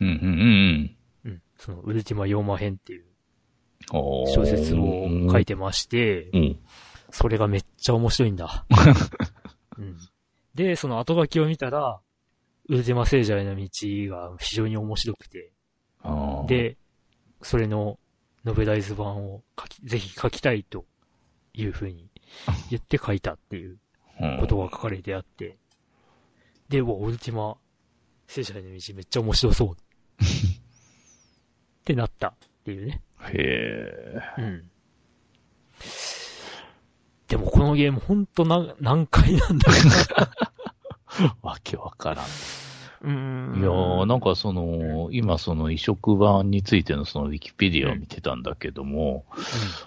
うん。うん。うん、そのウルティマ・ヨーマ編っていう小説を書いてまして、うん。それがめっちゃ面白いんだ。うん、で、その後書きを見たら、ウルティマ聖者への道が非常に面白くて、で、それのノベライズ版を書き、ぜひ書きたいというふうに言って書いたっていううんことが書かれてあって、で、ウルティマ、聖者への道めっちゃ面白そう。ってなったっていうね。へえ。うん。でもこのゲームほんと何、何回なんだろ わけわからん。う。ん。いやー、なんかその、今その移植版についてのそのウィキペディアを見てたんだけども、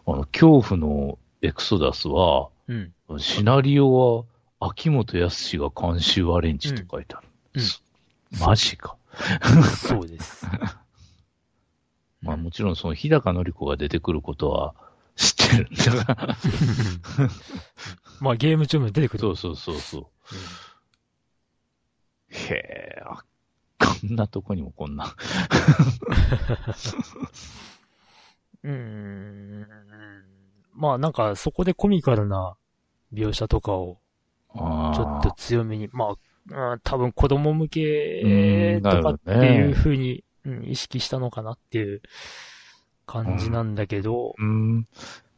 あの、恐怖のエクソダスは、うん。うん。シナリオは秋元康が監修アレンジって書いてある。うんすマジか。そうです。まあもちろんその日高のり子が出てくることは知ってるんだが。まあゲーム中も出てくる。そうそうそうそう。うんへえ、あこんなとこにもこんな。うーん。まあなんかそこでコミカルな描写とかをちょっと強めに、まあ、うん多分子供向けうんとかっていう風に、うん意識したのかなっていう感じなんだけど、うん。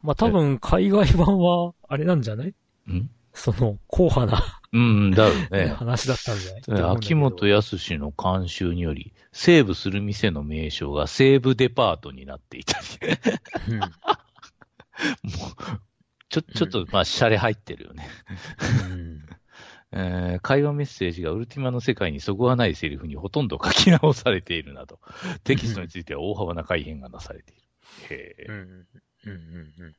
まあ多分海外版はあれなんじゃない？うん？その硬派な、うん、だよね。話だったんじゃない？秋ど。元康の監修により、セーブする店の名称が西武デパートになっていた。り。うん。もう、ちょ、ちょっと、まあ、シャレ入ってるよね。うんえー会話メッセージがウルティマの世界にそぐわないセリフにほとんど書き直されているなど、テキストについては大幅な改変がなされている。へえ、うんうんうんうん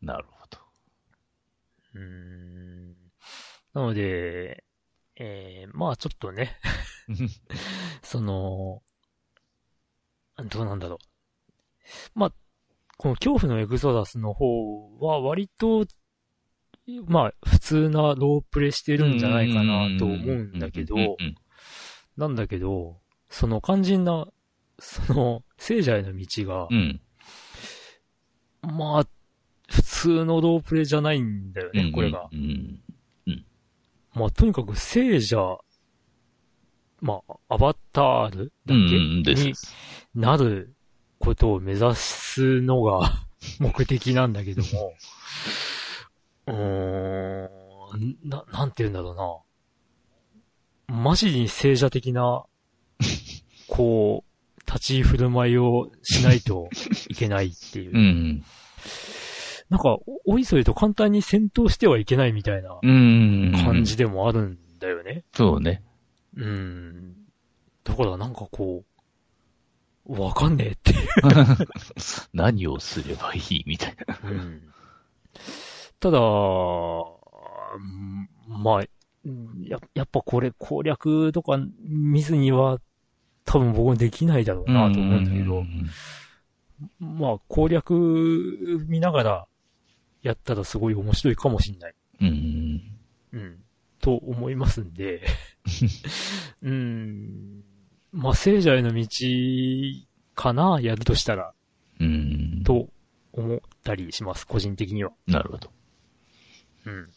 なるほど。うーんなので、えー、まあちょっとね、その、どうなんだろう。まあ、この恐怖のエグゾダスの方は割と、まあ普通なロープレしてるんじゃないかなと思うんだけどなんだけど、その肝心な、その聖者への道がう、ん。まあ、普通のロープレじゃないんだよね、これが。うん。まあ、とにかく聖者、まあ、アバタールだっけ、うんうんですになることを目指すのが 目的なんだけども、うーん、な、なんて言うんだろうな。マジに聖者的な、こう、立ち振る舞いをしないといけないっていう。うん。なんか、おおいと簡単に戦闘してはいけないみたいなうん。感じでもあるんだよね。そうね。うん。だからなんかこう、わかんねえっていう。何をすればいいみたいな。うん。ただ、うんまあ、うんややっぱこれ攻略とか見ずには多分僕もできないだろうなと思うんだけど、まあ攻略見ながらやったらすごい面白いかもしんない。うん。うん。と思いますんで、うん。まあ聖者への道かな、やるとしたら、うん。と思ったりします、個人的には。なるほど。うん。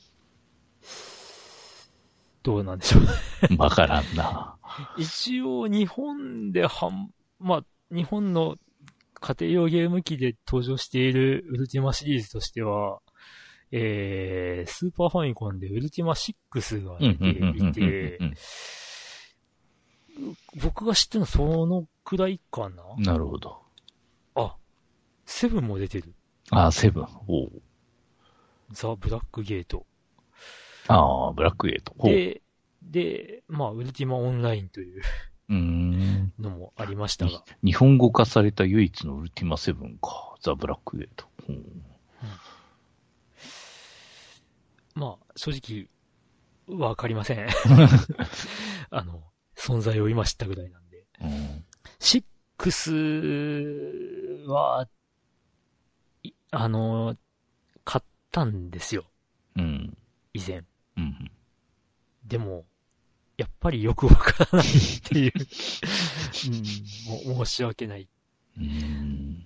どうなんでしょう。わからんな。一応、日本ではん、まあ、日本の家庭用ゲーム機で登場しているウルティマシリーズとしては、えー、スーパーファミコンでウルティマ6がうん出ていて、僕が知ってるのはそのくらいかなうんなるほど。あ、セブンも出てる。あ、セブン。おうザ・ブラックゲート。ああ、ブラックエイト。で、で、まあ、ウルティマオンラインという うーん。のもありましたが、日本語化された唯一のウルティマセブンか。ザ・ブラックエイト。ほうまあ、正直、わかりません。あの、存在を今知ったぐらいなんで。うん6は、いあの、買ったんですよ、うん。以前。うん。でも、やっぱりよくわからないっていう、うん、も申し訳ない。うん。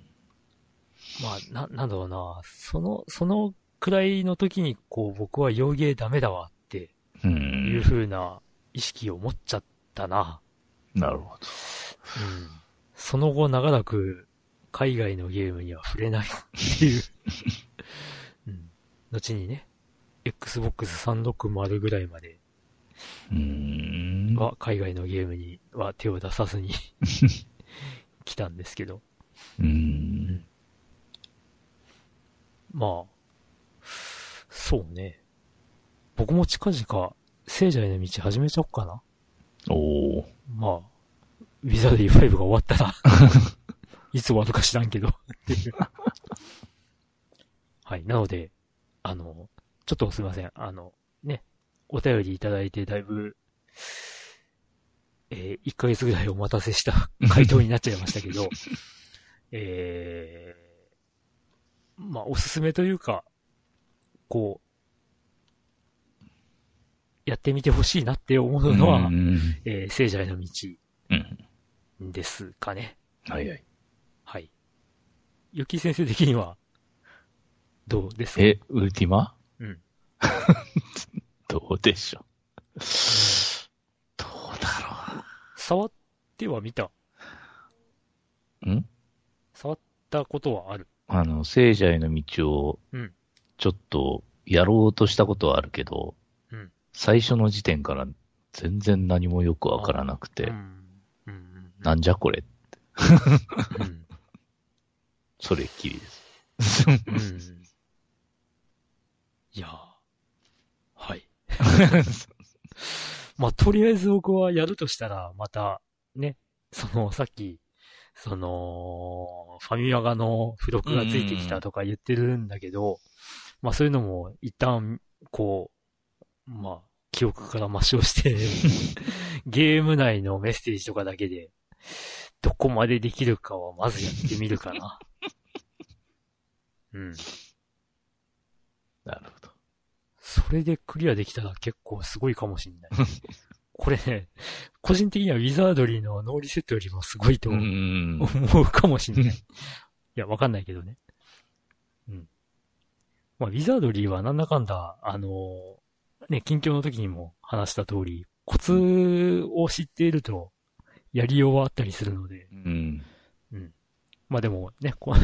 まあ、な、なんだろうな、その、そのくらいの時に、こう、僕は洋芸ダメだわってう。いうん風な意識を持っちゃったな。なるほど。うん。その後長らく海外のゲームには触れないっていう。うん。後にね、Xbox 360ぐらいまでうーん。は海外のゲームには手を出さずに 来たんですけど。うーん。まあ、そうね。僕も近々、聖者への道始めちゃおっかな。おー。まあ、ウィザードリー5が終わったら、いつ終わるか知らんけど、っていう。はい。なので、あの、ちょっとすいません。あの、ね、お便りいただいてだいぶ、えー、1ヶ月ぐらいお待たせした 回答になっちゃいましたけど、えー、まあ、おすすめというか、こう、やってみてほしいなって思うのは、うん。えー聖者への道うん。ですかね。はいはい。はい。ゆき先生的には、どうですか？え、ウルティマ？うん。どうでしょう？どうだ触っては見たろう。ん？触ったことはある。あの、聖者への道をうん、ちょっとやろうとしたことはあるけど、うん最初の時点から全然何もよくわからなくてう、ん。うん。うん。なんじゃこれ、うん。それっきりです。うん。いやーはい。まあ、とりあえず僕はやるとしたら、また、ね、その、さっき、その、ファミマガの付録がついてきたとか言ってるんだけど、まあそういうのも一旦、こう、まあ、記憶から抹消して、ゲーム内のメッセージとかだけで、どこまでできるかはまずやってみるかな。うん。なるほど。それでクリアできたら結構すごいかもしんない。これね、個人的にはウィザードリーのノーリセットよりもすごいとう思ん。うかもしんない。いや、わかんないけどね。うん。まあ、ウィザードリーはなんだかんだ、あのーね、近況の時にも話した通り、コツを知っていると、やりようはあったりするので、うん。うん。まあでもね、こ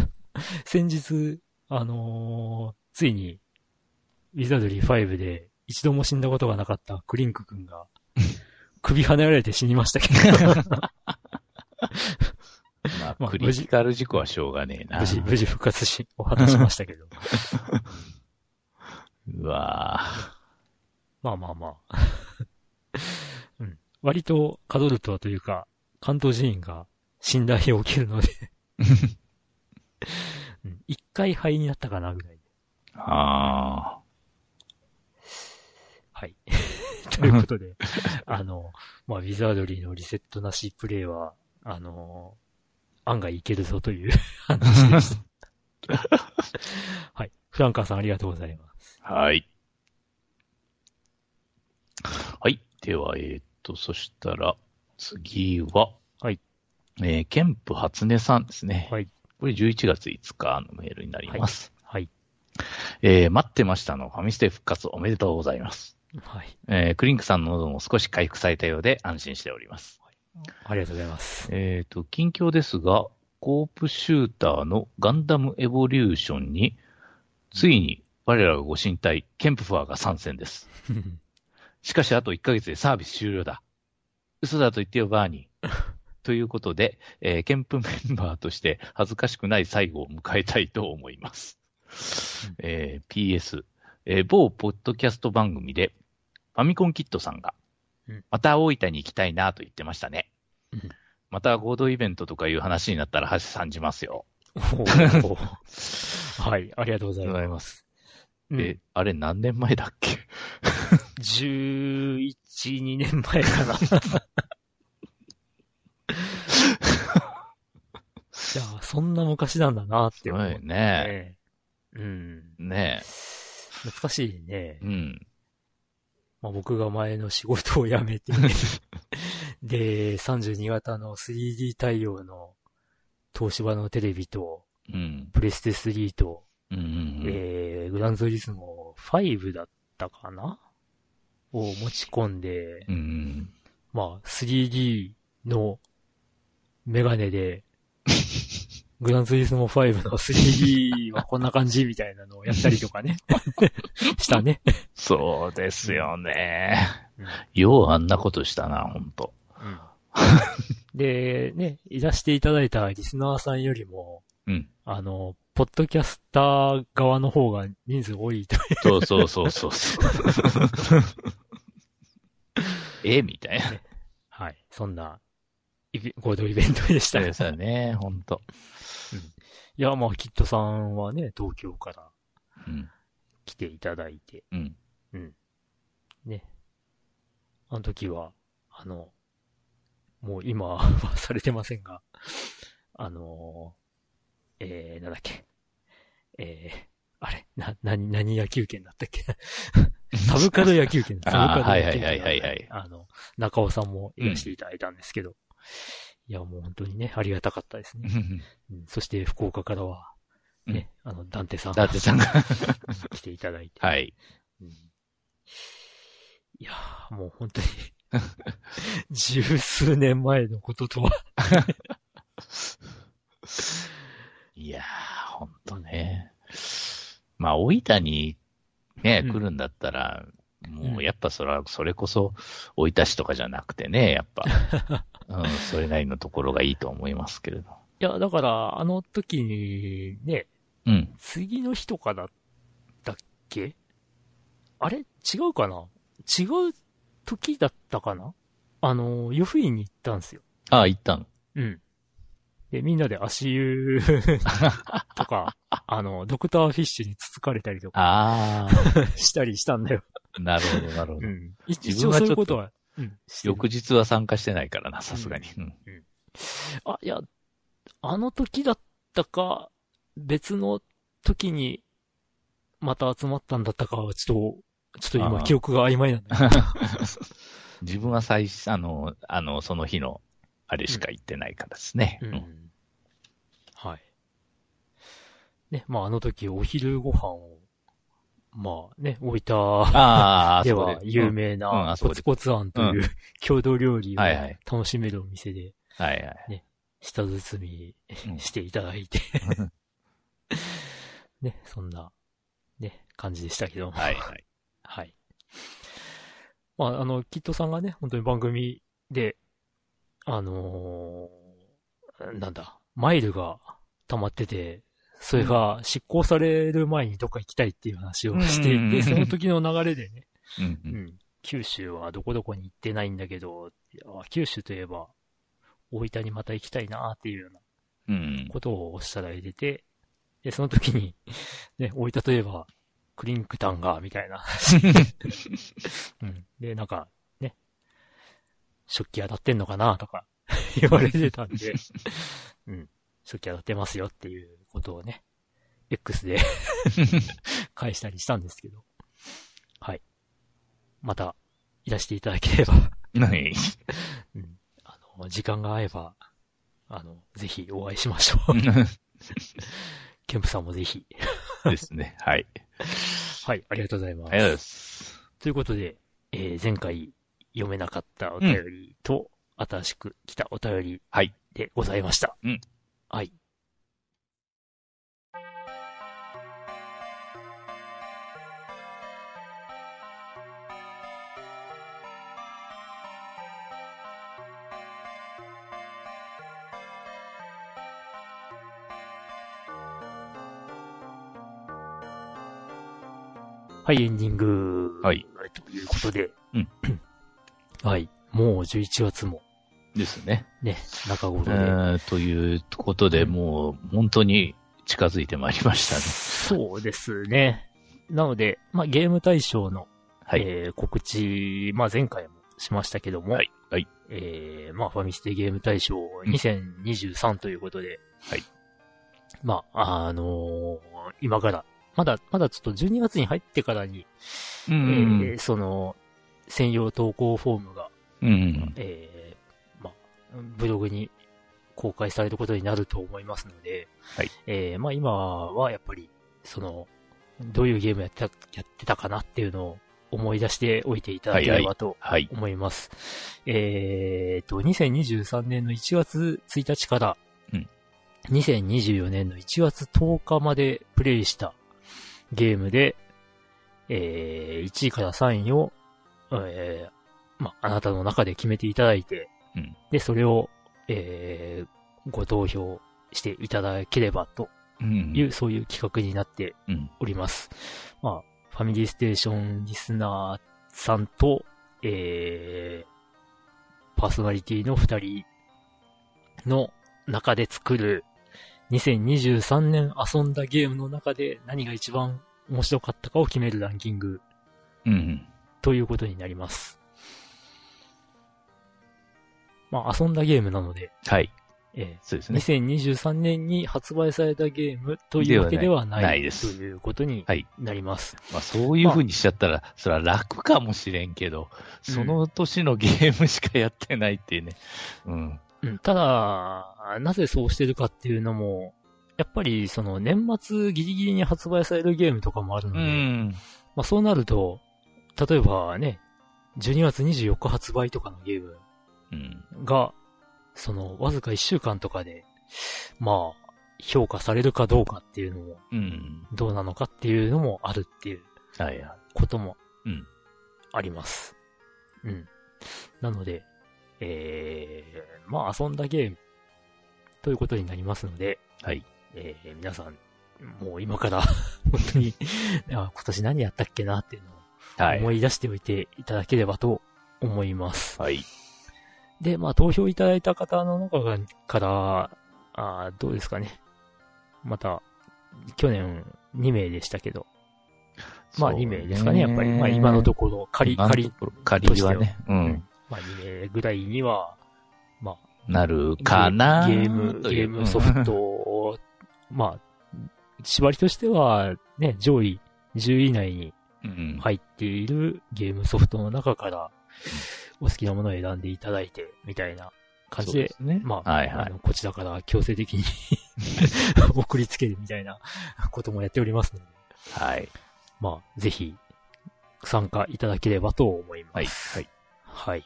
先日、あのーついに、ウィザードリー5で一度も死んだことがなかったクリンク君が、首跳ねられて死にましたけど、まあ、まあクリティカル事故はしょうがねえな。無事、無事復活し、お話しましたけど。うわまあまあまあ。うん。割と、カドルトはというか、関東寺院が信頼を受けるので、うん一回灰になったかなぐらいで。ーあはい。ということで、あの、まあ、ウィザードリーのリセットなしプレイは、あの、案外いけるぞという 話でした。はい。フランカーさんありがとうございます。あ。はい。はい。では、えーっと、そしたら、次は、はい。えー、ケンプ初音さんですね。はい。これ11月5日のメールになります。はい。えー、待ってましたのファミステ復活おめでとうございます。はい。えー、クリンクさんの喉も少し回復されたようで安心しております。ありがとうございます。えっ、と、近況ですが、コープシューターのガンダムエボリューションに、ついに我らがご神体、ケンプファーが参戦です。しかしあと1ヶ月でサービス終了だ。嘘だと言ってよ、バーニー。ということで、えーケンプメンバーとして恥ずかしくない最後を迎えたいと思います。えー PS、えー某ポッドキャスト番組で、ファミコンキットさんがうん、また大分に行きたいなと言ってましたねうん。また合同イベントとかいう話になったら、はしさんじますよ。はい。ありがとうございま。ますうんえ、あれ何年前だっけ？11、2年前かな。いや、そんな昔なんだなって思う。はいねねうん。ね懐かしいねえ。。うん。まあ、僕が前の仕事を辞めて、で、32型の 3D 対応の東芝のテレビと、うん。プレステ3と、うんうんうん。えー、グランツーリスモ5だったかな？を持ち込んで、うんうん。まあ、3D のメガネで、グランツーリスモ5の 3D はこんな感じみたいなのをやったりとかね。したね。そうですよね。うんようあんなことしたな、ほんと。うんで、ね、いらしていただいたリスナーさんよりも、うん。あの、ポッドキャスター側の方が人数多いという。そうそうそうそうそう。えみたいな。はい。そんな、合同イベントでしたよそうですよね、ほんと。いや、まあ、キットさんはね、東京からうん。来ていただいて、うん。ね。あの時は、あの、もう今 はされてませんが、あのえー、なんだっけ。えー、あれな、なに、何野球券だったっけ サブカル野球券、サブカル野球券あーはいはいはいはいはいあの、中尾さんもいらしていただいたんですけど、いや、もう本当にね、ありがたかったですね。うんそして、福岡からは、ね、あの、ダンテさんがだってさんが。来ていただいて、はい。うんいやーもう本当に、十数年前のこととは、いやー、ほんとね。まあ、大分にね、うん来るんだったら、うんもうやっぱそれは、それこそ、大分市とかじゃなくてね、やっぱ、うん、それなりのところがいいと思いますけれど。いや、だから、あの時に、ね、うん。次の日とかだったっけ？あれ？違うかな？違う時だったかな？あの、湯布院に行ったんですよ。ああ、行ったの。うん。で、みんなで足湯 とか、あの、ドクターフィッシュにつつかれたりとかあしたりしたんだよ。あ、なるほど、なるほど。うん。一自応そういうことは、うん。翌日は参加してないからな、さすがに。うんあ、いや、あの時だったか、別の時に、また集まったんだったかは、ちょっと、ちょっと今記憶が曖昧なんだ。自分は最初、あの、あの、その日の、あれしか行ってないからですね。ううんん。はい。ね、まああの時お昼ご飯を、まあね、置いたああ、では有名うんなコツコツ庵という 郷土料理を楽しめるお店ではいはい。舌包みうんしていただいて、ね、そんな、ね、感じでしたけども。はいはい。はい。まあ、あの、キットさんがね、本当に番組で、あのーなんだ、マイルが溜まってて、それが執行される前にどっか行きたいっていう話をしていて、その時の流れでね、うん九州はどこどこに行ってないんだけど、あ九州といえば、大分にまた行きたいなっていうようなうん。ことをおっしゃられてて、で、その時に、ね、大分といえば、クリンクタンが、みたいな。うん。で、なんか、ね、食器当たってんのかなとか言われてたんで、うん。食器当たってますよっていうことをね、X で 返したりしたんですけど、はい。また、いらしていただければ、はい。うん。あの、時間が合えば、あの、ぜひお会いしましょう。ケンプさんもぜひ。ですね。はい。はい、ありがとうございます。ありがとうございます。ということで、えー前回読めなかったお便りと、新しく来たお便りはい。でございました。うん。はい。はい、エンディング。はい。ということで。うん。はい。もう11月もですね。ね、中頃えで。ーということで、もう、本当に近づいてまいりましたね。そうですね。なので、まあ、ゲーム大賞の、はい。えー告知、まあ、前回もしましたけども、はい。はい。えー、まあ、ファミステゲーム大賞2023ということで、はい。まあ、あのー今から、まだ、まだちょっと12月に入ってからに、うえん。ーその、専用投稿フォームが、うん。えブログに公開されることになると思いますので、はい。えーまあ今はやっぱり、その、どういうゲームやってた、やってたかなっていうのを、思い出しておいていただければとはい。思います。えーと、2023年の1月1日から、うん2024年の1月10日までプレイしたゲームで、えー1位から3位を、えーま、あなたの中で決めていただいて、うんで、それを、えーご投票していただければとうんいう、そういう企画になってうん。おります。まあ、ファミリーステーションリスナーさんと、えー、パーソナリティの二人の中で作る2023年遊んだゲームの中で何が一番面白かったかを決めるランキングうん。ということになります。まあ、遊んだゲームなので、はい。えーそうですね。2023年に発売されたゲームというわけではないないですということにはいなります。まあそういう風にしちゃったら、それは楽かもしれんけど、うんその年のゲームしかやってないっていうね。うん。うん、ただ、なぜそうしてるかっていうのも、やっぱりその年末ギリギリに発売されるゲームとかもあるので、うん。まあそうなると、例えばね、12月24日発売とかのゲームうん。が、そのわずか1週間とかで、まあ、評価されるかどうかっていうのも、うん。どうなのかっていうのもあるっていうはいはい。こともうん、あります。うん。なので、えー、まあ遊んだゲームということになりますので、はい。えー、皆さん、もう今から 本当にあ今年何やったっけなっていうのをはい。思い出しておいていただければと思います。はい。で、まあ投票いただいた方の中がから、あーどうですかね。また、去年2名でしたけど、まあ2名ですかね、やっぱり。まあ今のところ、仮、仮。仮はね。ううんん。まあ2名ぐらいには、まあ、なるかなゲーム、ゲームソフトを、まあ、縛りとしては、ね、上位10位以内にうん。入っているゲームソフトの中から、お好きなものを選んでいただいて、みたいな感じで、ですね。まあ、はいはいあの、こちらから強制的に 送りつけるみたいな こともやっておりますので、はい。まあ、ぜひ、参加いただければと思います。はい。はい。はい。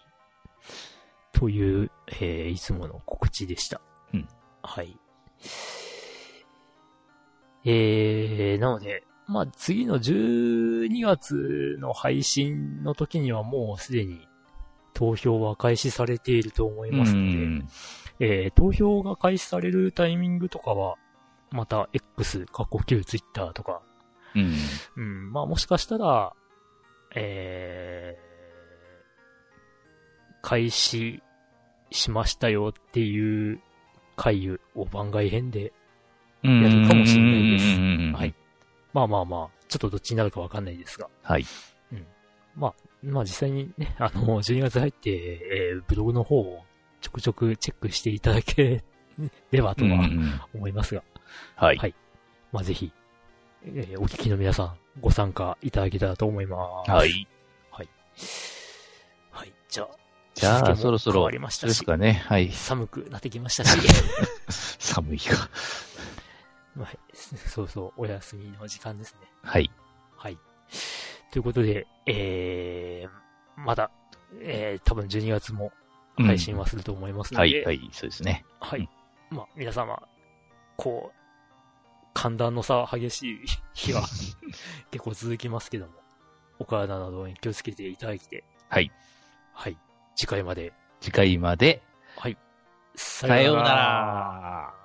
という、えー、いつもの告知でした。うん。はい。えー、なので、まあ、次の12月の配信の時にはもうすでに投票は開始されていると思いますので、うん。えー、投票が開始されるタイミングとかは、また X、過去旧 Twitter とか、うん。うん、まあもしかしたら、えー、開始しましたよっていう回を番外編で、うん。やるかもしれないです。うん。はい。まあまあまあ、ちょっとどっちになるかわかんないですが、はい。まあ、まあ実際にね、あの、12月入って、えーブログの方をちょくちょくチェックしていただけ ればとはうん思いますが、はい。はいまあぜひ、えーお聞きの皆さんご参加いただけたらと思います。はい。はい。じゃあ、じゃあ、そろそろ変わりましそうですかね。はい。寒くなってきましたし、寒いか。まあ そうそう、お休みの時間ですね。はい。はい。ということで、えー、まだ、えー、多分12月も配信はすると思いますので、はい、はい、そうですね。はい。うんまあ、皆様、こう、寒暖の差激しい日が 結構続きますけども、お体などに気をつけていただいて、はい。はい。次回まで、次回まで、ささようなら。